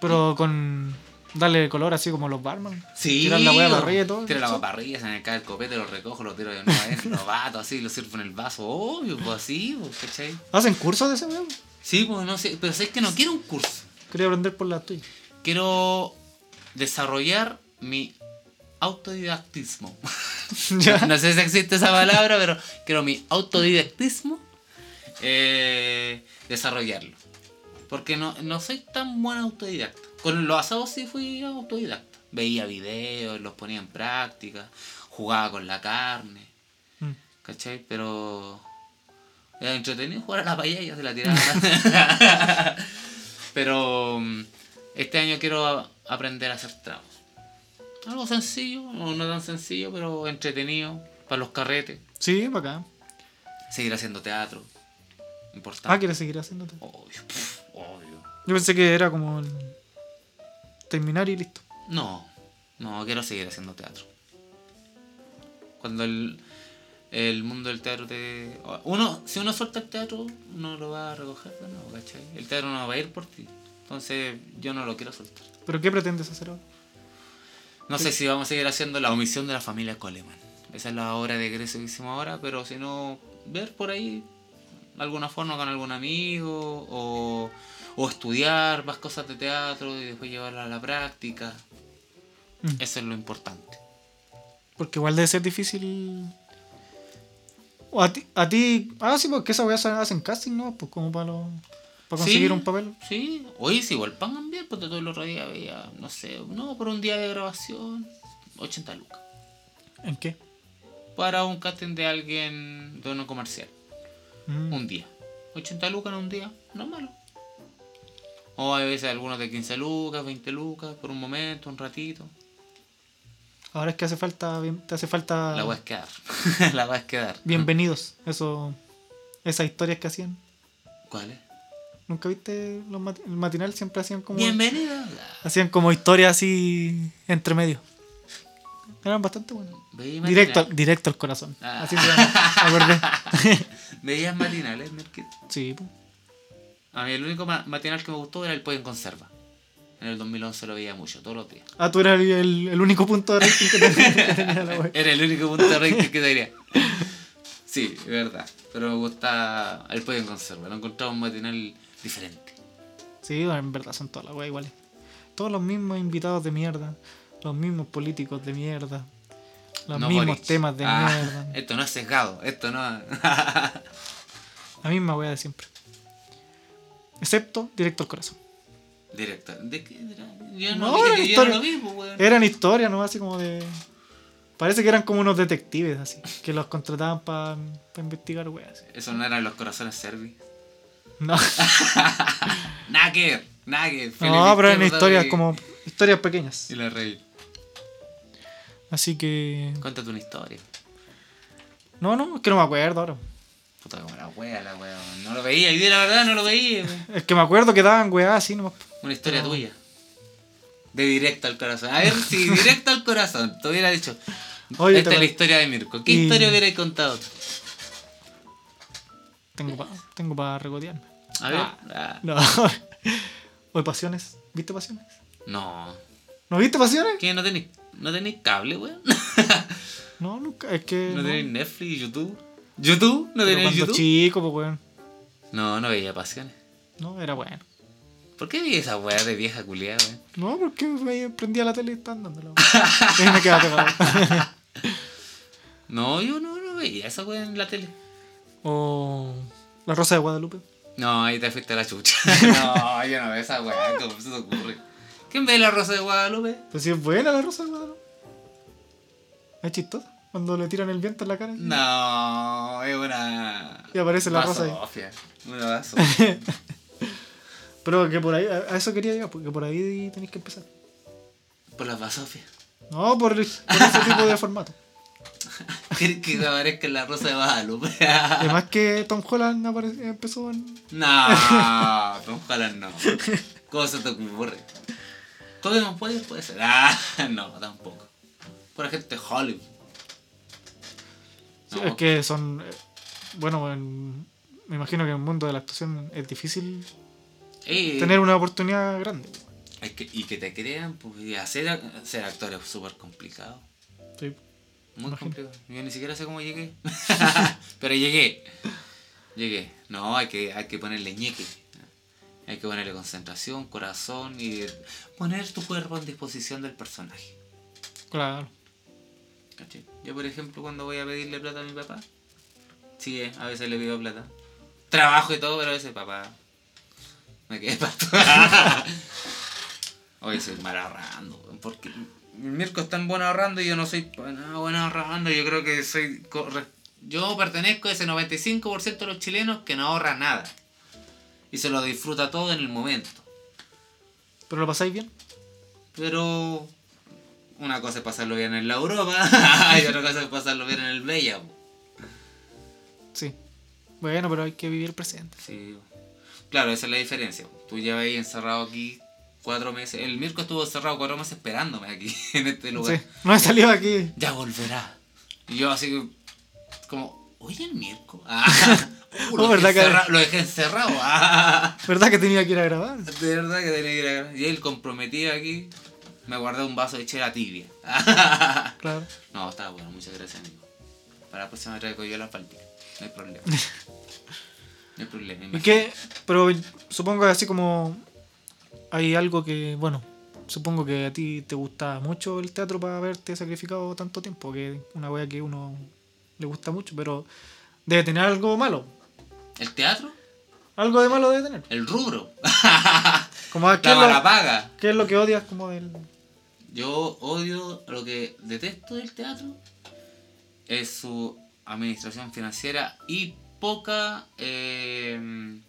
Pero con. Darle color así como los barman. Sí. Tirar la hueá a la parrilla y todo. Tiro la ¿sí? hueá para arriba, se me cae el copete, lo recojo, lo tiro de nuevo adentro, lo bato así, lo sirvo en el vaso. Obvio, pues así, pues, ¿cachai? ¿Hacen cursos de ese weón? Sí, pues no sé, pero sabes que no quiero un curso. Quería aprender por la tuya. Quiero desarrollar mi autodidactismo. No sé si existe esa palabra, pero quiero mi autodidactismo eh, desarrollarlo. Porque no, no soy tan buen autodidacta. Con los asados sí fui autodidacta. Veía videos, los ponía en práctica, jugaba con la carne, Mm. ¿cachai? Pero era entretenido jugar a la paella, se la tiraba. Pero mm, este año quiero aprender a hacer tragos. Algo sencillo, o no tan sencillo, pero entretenido para los carretes. Sí, para acá. Seguir haciendo teatro. Importante. Ah, ¿quieres seguir haciéndote? Obvio, pf, obvio. Yo pensé que era como el... terminar y listo. No, no, quiero seguir haciendo teatro. Cuando el, el mundo del teatro te... Uno, si uno suelta el teatro, uno lo va a recoger de nuevo, ¿cachai? El teatro no va a ir por ti. Entonces yo no lo quiero soltar. ¿Pero qué pretendes hacer ahora? No sé si vamos a seguir haciendo la omisión de la familia Coleman. Esa es la obra de egreso que hicimos ahora, pero si no, ver por ahí alguna forma con algún amigo o, o estudiar más cosas de teatro y después llevarla a la práctica. Mm. Eso es lo importante. Porque igual debe ser difícil... O a ti, a ti... Ah, sí, porque esa weá hacen casting, ¿no? Pues como para, lo- para conseguir Sí, un papel. Sí, oye, si igual pagan bien, porque todo el otro día veía, no sé, no, por un día de grabación, 80 lucas. ¿En qué? Para un casting de alguien de uno comercial. Mm. un día. 80 lucas en un día, no es malo. O hay veces algunos de 15 lucas, 20 lucas, por un momento, un ratito. Ahora es que hace falta, te hace falta La weá es quedar. la weá es quedar. bienvenidos. Eso, esas historias que hacían. ¿Cuál es? ¿Nunca viste los mat- el matinal? Siempre hacían como Bienvenido. hacían como historias así entre medio. Eran bastante buenos. Directo, al- directo al corazón. Ah. Así se llama. Veías matinales, Merkel. Sí, po. A mí el único ma- matinal que me gustó era el pollo en conserva. En el 2011 lo veía mucho, todos los días. Ah, tú eras el, único punto de rating que tenía, la web. Era el único punto de rating que tenía. Sí, es verdad. Pero me gusta el pollo en conserva. Lo encontraba un matinal diferente. Sí, en verdad son todas las weas iguales. Todos los mismos invitados de mierda. Los mismos políticos de mierda. Los No mismos Boric. temas de Ah, mierda. Esto no es sesgado. Esto no. La misma wea de siempre. Excepto directo al corazón. Directo. ¿De qué era? Yo No, no, dije era que yo historia. no lo vi, pues, weón. Eran historias, ¿no? Así como de. Parece que eran como unos detectives, así. Que los contrataban para investigar weas. Eso no eran los corazones servi. No, Nada que ver. Nada que ver. no pero eran historias como. Historias pequeñas. Y la reí. Así que. Cuéntate una historia. No, no, es que no me acuerdo ahora. Puta como la wea, la wea. No lo veía. Y di la verdad, no lo veía. Es que me acuerdo que daban weas así nomás. Una historia No. tuya. De directo al corazón. A ver si directo al corazón. Te hubiera dicho. Oye, Esta es la historia de Mirko. ¿Qué Y- historia hubierais contado? tú? Tengo para tengo pa regodearme. A ver. Ah. Ah. No. Oye, Pasiones. ¿Viste Pasiones? No. ¿No viste Pasiones? ¿Qué? ¿No tenéis no cable, weón? No, nunca. Es que. ¿No no. tenéis Netflix, YouTube? ¿YouTube? ¿No cuando YouTube? chico, pues weón. No, no veía pasiones. No, era bueno. ¿Por qué vi esa weá de vieja culiada, weón? No, porque me prendía la tele y estaban dándola. weón. Y me quedaba pegado. No, yo no, no veía esa weá en la tele. o. La Rosa de Guadalupe. No, ahí te fuiste a la chucha. no, yo no veo esa weá, ¿cómo se te ocurre? ¿Quién ve la Rosa de Guadalupe? Pues sí, es buena la Rosa de Guadalupe. Es chistosa. Cuando le tiran el viento en la cara. No, es una. Y aparece la rosa ahí. Una vaso. Pero que por ahí, a eso quería llegar, porque por ahí tenéis que empezar. Por las Basofia. No, por, por ese tipo de formato. ¿Quieres que aparezca en la Rosa de Guadalupe? Además que Tom Holland empezó en. no, Tom Holland no. ¿Cómo se te ocurre? ¿Cómo puede? Puede ser. Ah, no, tampoco. Por gente de Hollywood. Sí, No. Es que son. Bueno, en- me imagino que en el mundo de la actuación es difícil Eh, tener una oportunidad grande. es que- y que te crean, pues, y hacer ser actor es súper complicado. Sí. Muy Imagino. complicado. Yo ni siquiera sé cómo llegué. Pero llegué. Llegué. No, hay que, hay que ponerle ñeque. Hay que ponerle concentración, corazón y poner tu cuerpo en disposición del personaje. Claro. Yo, por ejemplo, cuando voy a pedirle plata a mi papá, sí, eh, a veces le pido plata. Trabajo y todo, pero a veces, papá, me quedé pato. Hoy soy mal ahorrando, porque Mirko es tan bueno ahorrando y yo no soy nada bueno ahorrando. Yo creo que soy. Yo pertenezco a ese 95% de los chilenos que no ahorra nada y se lo disfruta todo en el momento. ¿Pero lo pasáis bien? Pero una cosa es pasarlo bien en la Europa y otra cosa es pasarlo bien en el Bella. po. Sí. Bueno, pero hay que vivir el presente. Sí. Claro, esa es la diferencia. Tú llevas ahí encerrado aquí cuatro meses. El Mirko estuvo encerrado cuatro meses esperándome aquí, en este lugar. Sí. No he salido aquí. Ya volverá. Y yo así que, como, oye el Mirko. Ah, uh, lo, Oh, dejé ¿verdad que- encerrado, lo dejé encerrado. Ah, ¿Verdad que tenía que ir a grabar? de verdad que tenía que ir a grabar. Y él comprometido aquí, me guardé un vaso de chela tibia. Claro. No, estaba bueno, muchas gracias, amigo. Para la próxima traigo yo la palpita. No hay problema. No hay problema. ¿Y qué? Pero supongo que así como hay algo que, bueno, supongo que a ti te gusta mucho el teatro para haberte sacrificado tanto tiempo, que es una wea que uno le gusta mucho, pero debe tener algo malo. ¿El teatro? Algo de malo debe tener. El rubro. Como a- ¿qué, la es lo, qué es lo que odias como del... Yo odio, lo que detesto del teatro es su administración financiera y poca eh,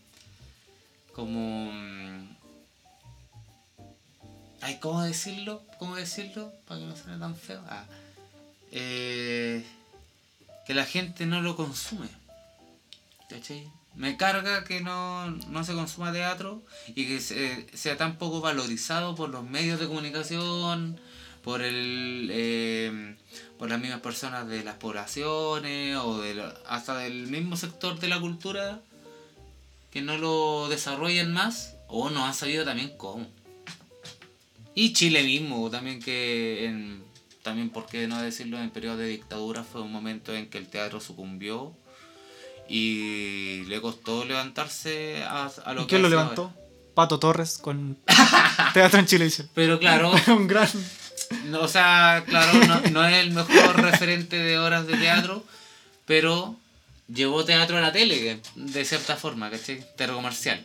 como mm, Ay, ¿cómo decirlo? ¿Cómo decirlo? Para que no suene tan feo. Ah, eh, que la gente no lo consume. ¿Cachai? Me carga que no, no se consuma teatro y que se- sea tan poco valorizado por los medios de comunicación, por el eh, por las mismas personas de las poblaciones o de hasta del mismo sector de la cultura que no lo desarrollen más o no han sabido también cómo. Y Chile mismo, también que en, también por qué no decirlo, en periodo de dictadura fue un momento en que el teatro sucumbió y le costó levantarse a, a lo ¿Y que quién lo levantó? ahora. Pato Torres con Teatro en Chilevisión. Pero claro, un gran. no, o sea, claro, no, no es el mejor referente de horas de teatro, pero llevó teatro a la tele, de cierta forma, ¿cachai? Teatro comercial.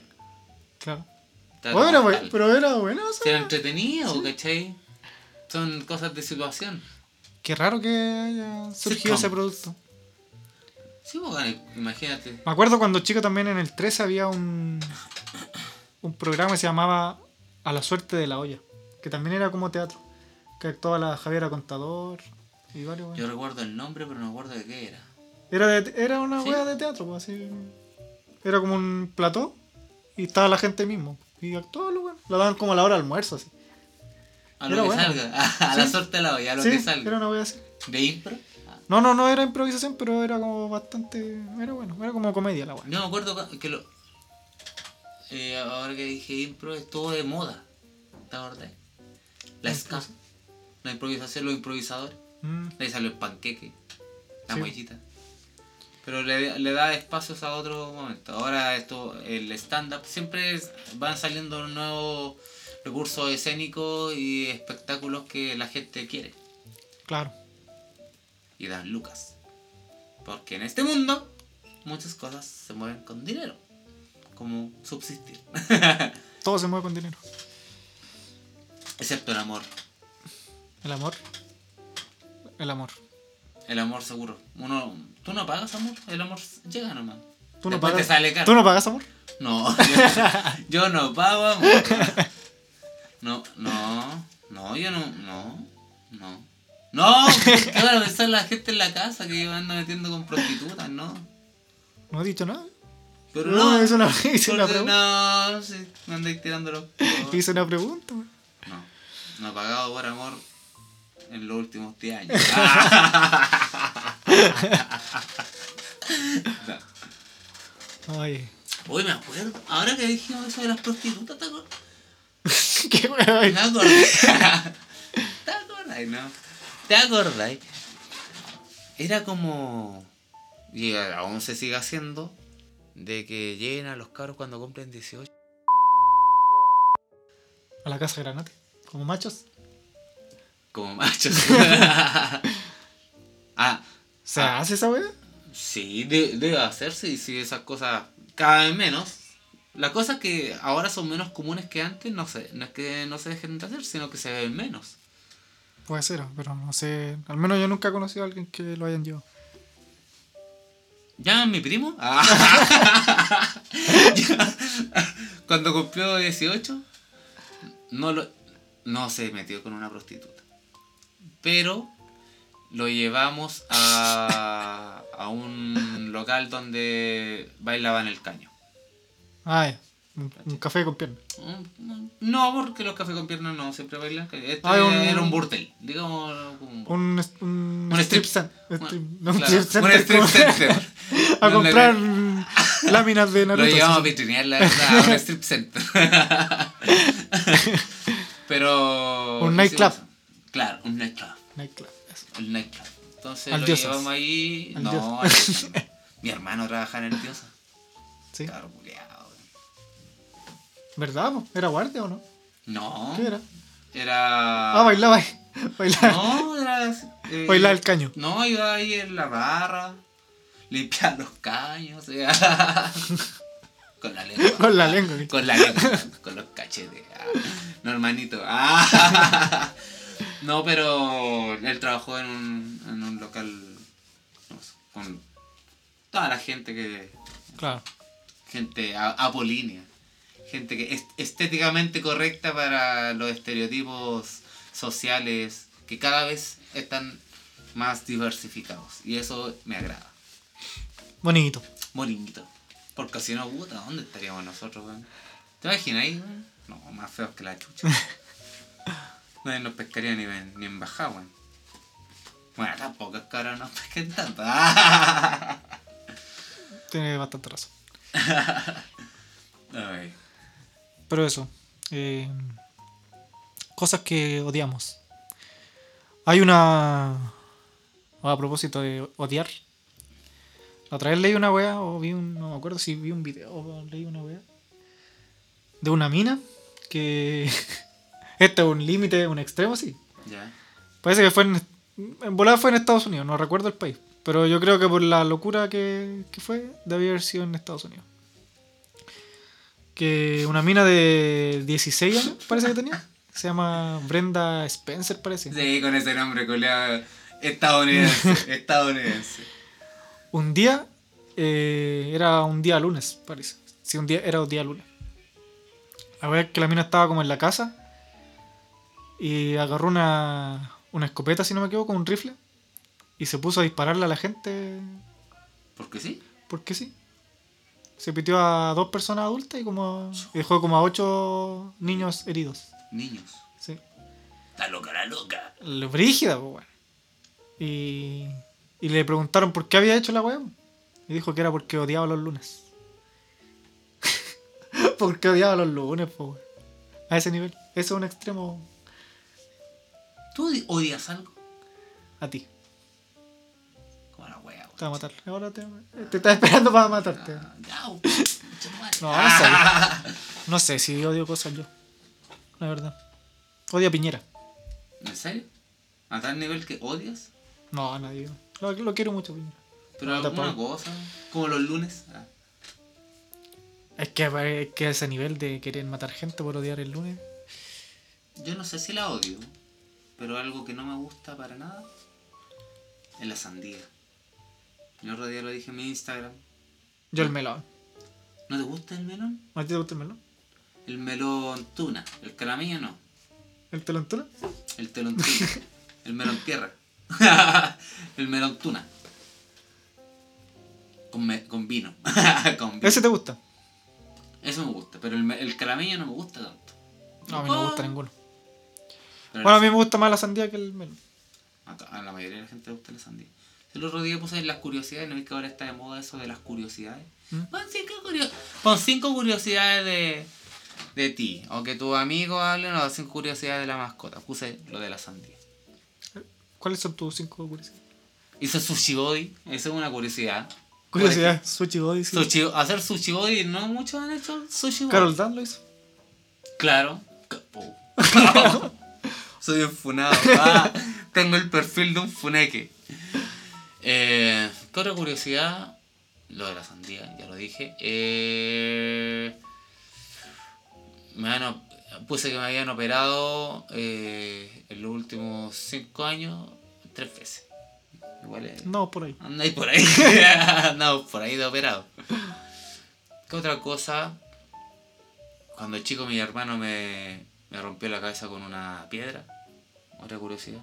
Claro. teatro Bueno, comercial. pero era bueno. o sea. Era entretenido, ¿cachai? Son cosas de situación. Qué raro que haya surgido Sitcom. ese producto. Sí, pues, imagínate. Me acuerdo cuando chico también en el 13 había un, un programa que se llamaba A la suerte de la olla, que también era como teatro, que actuaba la Javiera Contador y varios. Yo recuerdo el nombre, pero no me acuerdo de qué era. Era, de- era una ¿Sí? wea de teatro, pues así. Era como un plató y estaba la gente mismo. Y actuaba lo bueno. Lo daban como a la hora de almuerzo, así. A lo Era que bueno. salga. A la Sí. suerte de la olla, a lo Sí, que salga. era una wea así. ¿De impro? No, no, no era improvisación, pero era como bastante. Era bueno, era como comedia la wea. Yo me acuerdo cu- que lo. eh, ahora que dije impro, estuvo de moda. ¿Te acordás? La ska. La improvisación, los improvisadores. Mm, Ahí salió el panqueque. La Sí. mollita. Pero le, le da espacios a otro momento. Ahora esto, el stand-up, siempre es- van saliendo nuevos recursos escénicos y espectáculos que la gente quiere. claro. Y dan lucas. Porque en este mundo muchas cosas se mueven con dinero. Como subsistir. Todo se mueve con dinero. Excepto el amor. El amor. El amor. El amor seguro. Uno, tú no pagas amor, el amor llega nomás. ¿Tú no, Después pagas, te sale caro. ¿Tú no pagas amor? No, yo, yo no pago amor. No, no, no, yo no, no, no. No, ¿qué van a pensar la gente en la casa que yo ando metiendo con prostitutas? No. No he dicho nada. Pero No, no. es una- hice una pregunta. No, sí, me andáis tirando los. Hice una pregunta. No, no he pagado por amor en los últimos 10 años. No. Ay. Uy, me acuerdo. Ahora que dijimos eso de las prostitutas, ¿te acuerdas? Qué wey. ¿Te acordás? ¿Te acordás, no? ¿Te acordás? Era como. Y aún se sigue haciendo. De que lleguen a los carros cuando cumplen 18. A la casa granate. Como machos. Como machos. ah, ¿Se Ah. hace esa wea? sí, de- debe hacerse. Y si esas cosas cada vez menos. Las cosas que ahora son menos comunes que antes, no sé, no es que no se dejen de hacer, sino que se ven menos. Puede ser, pero no sé. Al menos yo nunca he conocido a alguien que lo hayan llevado. ¿Ya mi primo? Ah. Cuando cumplió 18, no, lo, no se metió con una prostituta. Pero lo llevamos a, a un local donde bailaban el caño. Ah, ya. Un, un café con pierna. No, porque los cafés con piernas no siempre bailan. Este Ah, un- era un burdel, digamos. Un. Un, un, strip strip- center. un- Strip- no, un claro, strip un center. strip como- center. a comprar láminas de Lo Naruto. llevamos a vitrinear la verdad, a un strip center. Pero. Un nightclub. Claro, un nightclub. Nightclub. El nightclub. Entonces Al lo Diosas. llevamos ahí. Al no, al no. Mi hermano trabaja en el Diosa. Sí. Claro. ¿Verdad? po? ¿Era guardia o no? No. ¿Qué era? Era. Ah, bailaba ahí. Bailaba, No, era. eh, bailaba el caño. No, iba ahí en la barra. Limpiar los caños. o sea, Con la lengua. Con la lengua. Con la lengua, con los cachetes. Ah, no, hermanito. Ah. No, pero él trabajó en un, en un local no sé, con toda la gente que. Claro. gente apolínea. Gente que es estéticamente correcta para los estereotipos sociales que cada vez están más diversificados. Y eso me agrada. Bonito. Bonito. Porque si no, puta, ¿dónde estaríamos nosotros, weón? ¿Te imaginas ahí, weón? No, más feos que la chucha. Nadie nos pescaría ni en, ni en bajada, weón. Bueno, tampoco es que ahora nos pesquen tanto. Tiene bastante razón. Ay. Pero eso. eh, cosas que odiamos. Hay una. A propósito de odiar. La otra vez leí una weá, o vi un. No me acuerdo si vi un video o leí una weá. De una mina que. este es un límite, un extremo, sí. Ya. Parece que fue en. En volada fue en Estados Unidos, no recuerdo el país. Pero yo creo que por la locura que, que fue, debía haber sido en Estados Unidos. Que una mina de 16 años, parece que tenía. Se llama Brenda Spencer, parece. Sí, con ese nombre, coleado. Estadounidense, estadounidense. Un día, eh, era un día lunes, parece. Sí, un día, era un día lunes. A ver que la mina estaba como en la casa y agarró una, una escopeta, si no me equivoco, un rifle y se puso a dispararle a la gente ¿Por qué sí? porque sí. Se pitió a dos personas adultas y como y dejó como a ocho niños heridos. Niños. Sí. La loca, la loca. Lo brígida, pues, weón. Y, y le preguntaron por qué había hecho la weá. Y dijo que era porque odiaba los lunes. porque odiaba los lunes, pues, weón. A ese nivel. Eso es un extremo ¿Tú odi- odias algo? a ti. Te va a matar. Ahora te, te está esperando para matarte. Ah, madre. No, no sé. No sé si odio cosas yo. La verdad. Odio a Piñera. ¿En serio? ¿A tal nivel que odias? No, a nadie. Lo, lo quiero mucho, Piñera. Pero No, alguna cosa, como los lunes. Ah. Es que, es que ese nivel de querer matar gente por odiar el lunes. Yo no sé si la odio, pero algo que no me gusta para nada es la sandía. El otro día lo dije en mi Instagram. Yo el melón. ¿No te gusta el melón? ¿A ti te gusta el melón? El melón tuna. El caramillo no. ¿El telontuna? El telón tuna. el melón tierra. el melón tuna. Con, me- con vino. con vino. ¿Ese te gusta? Eso me gusta, pero el, el no me gusta tanto. No, a mí no me gusta ninguno. Pero Bueno, a mí me gusta más la sandía que el melón. A la mayoría de la gente le gusta la sandía. El otro día puse las curiosidades, ¿no ves que ahora está de moda eso de las curiosidades? ¿Mm? Pon cinco, curio- pon cinco curiosidades de, de ti, o que tus amigos hablen, o cinco curiosidades de la mascota. Puse lo de la sandía. ¿Cuáles son tus cinco curiosidades? Hizo sushi body, eso es una curiosidad. Curiosidad, Sushi Body. sí. Sushi- hacer sushi body, no muchos han hecho sushi body. Carol Dan lo hizo. Claro. Soy un funado. Ah, tengo el perfil de un funeque. Eh, ¿Qué otra curiosidad? Lo de la sandía, ya lo dije. Eh, me han puse que me habían operado eh, en los últimos 5 años tres veces. Igual es- No, por ahí. Andáis por ahí. Andamos por ahí de operado. ¿Qué otra cosa? Cuando chico mi hermano me, me rompió la cabeza con una piedra. Otra curiosidad.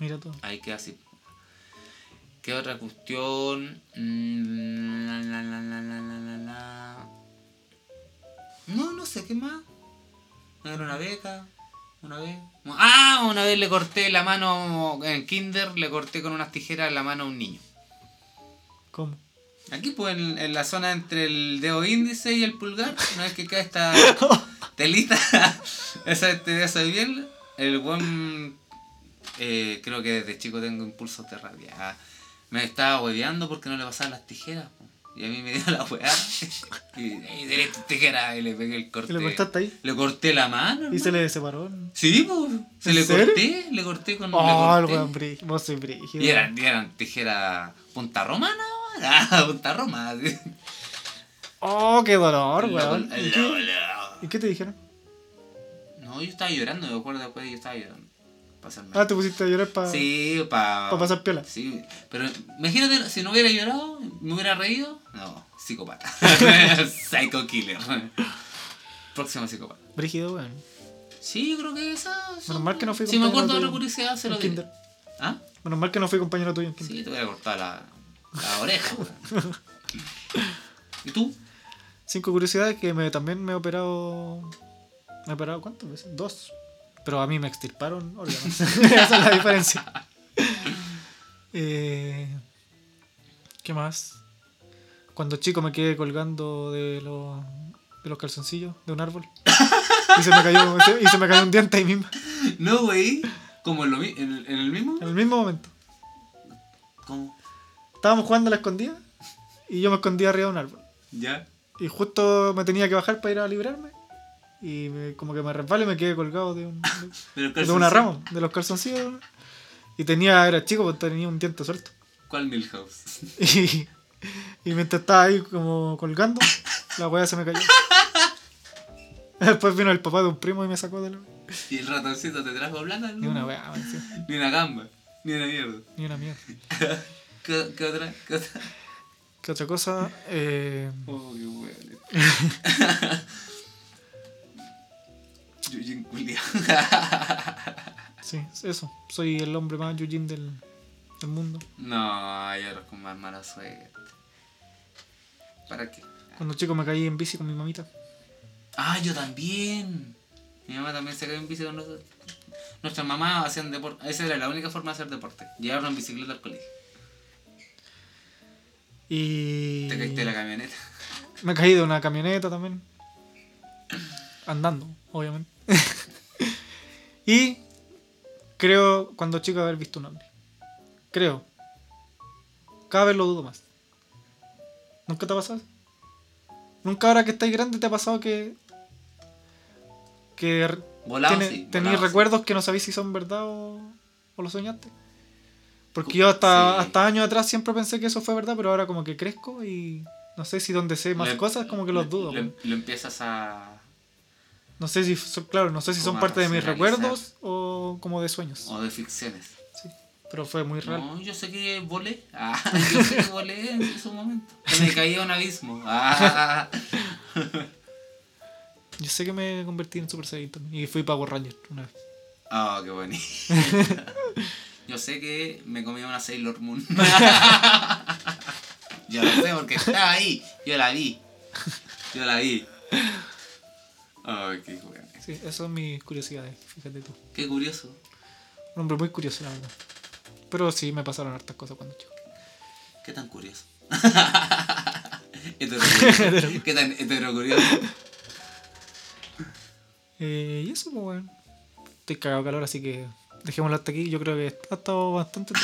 Mira tú. Ahí queda así. ¿Qué otra cuestión? Mm, la, no, no sé, ¿qué más? Era una beca, una vez. Ah, una vez le corté la mano en Kinder, le corté con unas tijeras la mano a un niño. ¿Cómo? Aquí, pues, en, la zona entre el dedo índice y el pulgar, una vez que cae esta telita, esa te de bien, el buen. Eh, creo que desde chico tengo impulsos de rabia. Ah, Me estaba hueveando porque no le pasaban las tijeras. po. Y a mí me dio la weá. y, y y le pegué el corte. ¿Y le cortaste ahí? Le corté la mano. Y se le separó. Sí, pues. Se ¿En le serio? corté, le corté con. le Oh, el weón brígido. Y eran, y eran tijeras punta romana. Ah, punta roma. así. Oh, qué dolor, weón. ¿Y ¿Y qué te dijeron? No, yo estaba llorando, me acuerdo después yo estaba llorando. Pasarme. Ah, te pusiste a llorar para. Sí, para. pa pasar piola. Sí, pero imagínate, si no hubiera llorado, me hubiera reído. No, psicópata. Psycho killer. Próximo psicópata. Brígido, weón. Sí, yo creo que esa. Menos mal que no fui Si me acuerdo de otra curiosidad, se lo diré. ¿Ah? Menos mal que no fui compañero tuyo en kinder. Sí, te voy a cortar la, la oreja, weón. ¿Y tú? Cinco curiosidades que me, también me he operado. ¿Me he operado cuántas veces? Dos. Pero a mí me extirparon órganos. Esa es la diferencia. Eh, ¿Qué más? Cuando chico me quedé colgando de los, de los calzoncillos de un árbol. Y se me cayó, y se me cayó un diente ahí mismo. No, güey. Como en, lo, en, el- en el mismo. En el mismo momento. ¿Cómo? Estábamos jugando a la escondida y yo me escondía arriba de un árbol. ¿Ya? Y justo me tenía que bajar para ir a librarme. Y me- como que me resbalé y me quedé colgado de, un, De, de una rama, de los calzoncillos. Y tenía, era chico, porque tenía un diente suelto. ¿Cuál Milhouse? Y, y mientras estaba ahí como colgando, la weá se me cayó. Después vino el papá de un primo y me sacó de la... ¿Y el ratoncito te trajo plata? Ni una weá. Ni una gamba. Ni una mierda. ni una mierda. ¿Qué, qué otra? ¿Qué otra? ¿Qué otra cosa? Eh, Oh, qué. Yujin culiao. sí, eso. Soy el hombre más yujin del, del mundo. No, hay otros con más mala suerte. ¿Para qué? Cuando chico me caí en bici con mi mamita. Ah, yo también. Mi mamá también se cayó en bici con nosotros. Nuestras mamás hacían deporte. Esa era la única forma de hacer deporte. Llevaron en bicicleta al colegio. Y Te caíste de la camioneta. me caí de una camioneta también. Andando, obviamente. y creo cuando chico haber visto un hombre. Creo. Cada vez lo dudo más. ¿Nunca te ha pasado? ¿Nunca ahora que estás grande te ha pasado que... que sí. tenéis volado, sí. recuerdos que no sabéis si son verdad o, o lo soñaste? Porque yo hasta, Sí. hasta años atrás siempre pensé que eso fue verdad, pero ahora como que crezco y no sé si donde sé más Le- cosas como que los dudo. Lo empiezas a. No sé si son, claro, no sé si son parte de mis recuerdos o como de sueños. o de ficciones. Sí, pero fue muy real. No, yo sé que volé. Ah, yo sé que volé en su momento. Me caí a un abismo. Ah. Yo sé que me convertí en Super Saiyan y fui Power Ranger una vez. Oh, qué bonito. Yo sé que me comí una Sailor Moon. Yo lo sé porque estaba ahí. Yo la vi. Yo la vi. Ay, qué bueno. Sí, esas son mis curiosidades, fíjate tú. Qué curioso. Un hombre muy curioso, la verdad. Pero sí, me pasaron hartas cosas cuando chico. Qué tan curioso. Heterocurioso. Qué tan heterocurioso. Eh, y eso, pues, bueno. Estoy cagado de calor, así que dejémoslo hasta aquí. Yo creo que ha estado bastante.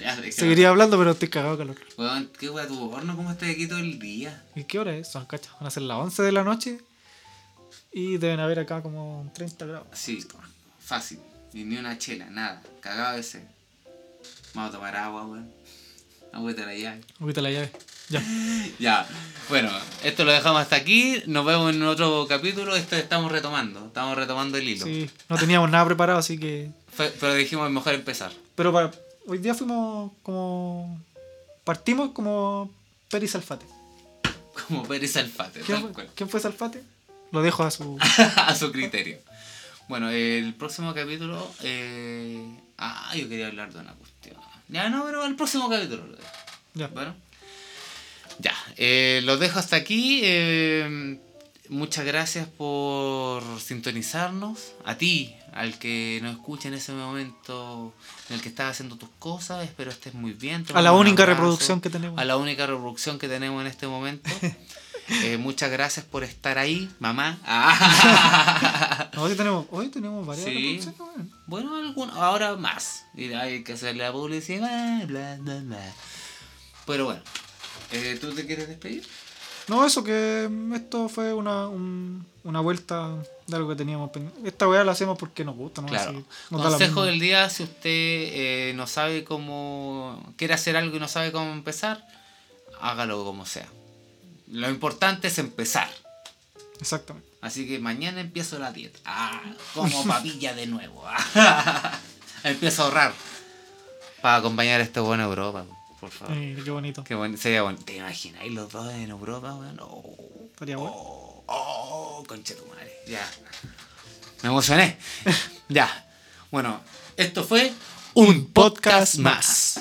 Ya. Seguiría hablando, pero estoy cagado de calor. Weón, qué wea tu horno, ¿cómo estás aquí todo el día? ¿Y qué hora es? Son cachas. Van a ser las 11 de la noche. Y deben haber acá como 30 grados. Sí, fácil. Y ni una chela, nada. Cagado de sed. Vamos a tomar agua, weón. Agüita la llave. Ahorita la llave. Ya. Ya, bueno, esto lo dejamos hasta aquí. Nos vemos en otro capítulo. Esto estamos retomando. Estamos retomando el hilo. Sí, no teníamos nada preparado, así que. Fue- pero dijimos mejor empezar. Pero para, hoy día fuimos como. Partimos como Peri Salfate. Como Pérez Alfate, ¿Quién fue, quién fue Salfate? Lo dejo a su. a su criterio. Bueno, el próximo capítulo. Eh... Ah, yo quería hablar de una cuestión. Ya no, pero el próximo capítulo lo dejo. Ya. Bueno. Ya, eh, los dejo hasta aquí. eh, muchas gracias por sintonizarnos. A ti, al que nos escucha en ese momento en el que estás haciendo tus cosas. Espero estés muy bien. te A la única reproducción que tenemos. A la única reproducción que tenemos en este momento. Eh, muchas gracias por estar ahí, mamá. Ah. Hoy tenemos, hoy tenemos varias Sí. Bueno, algún- ahora más. Y hay que hacer la publicidad, bla, bla, bla. Pero bueno, eh, ¿tú te quieres despedir? No, eso que esto fue una, un- una vuelta de algo que teníamos pendiente. Esta weá la hacemos porque nos gusta, ¿no? Claro. Así, nos Consejo del día, si usted eh, no sabe cómo... quiere hacer algo y no sabe cómo empezar, hágalo como sea. Lo importante es empezar. Exactamente. Así que mañana empiezo la dieta. Ah, como papilla de nuevo. empiezo a ahorrar. Para acompañar a este buen Europa, por favor. Eh, qué bonito. Qué bueno, sería bueno. ¿Te imagináis los dos en Europa, weón? Oh, Estaría bueno. oh, oh, conche tu madre. Ya. Me emocioné. ya. Bueno, esto fue un podcast más.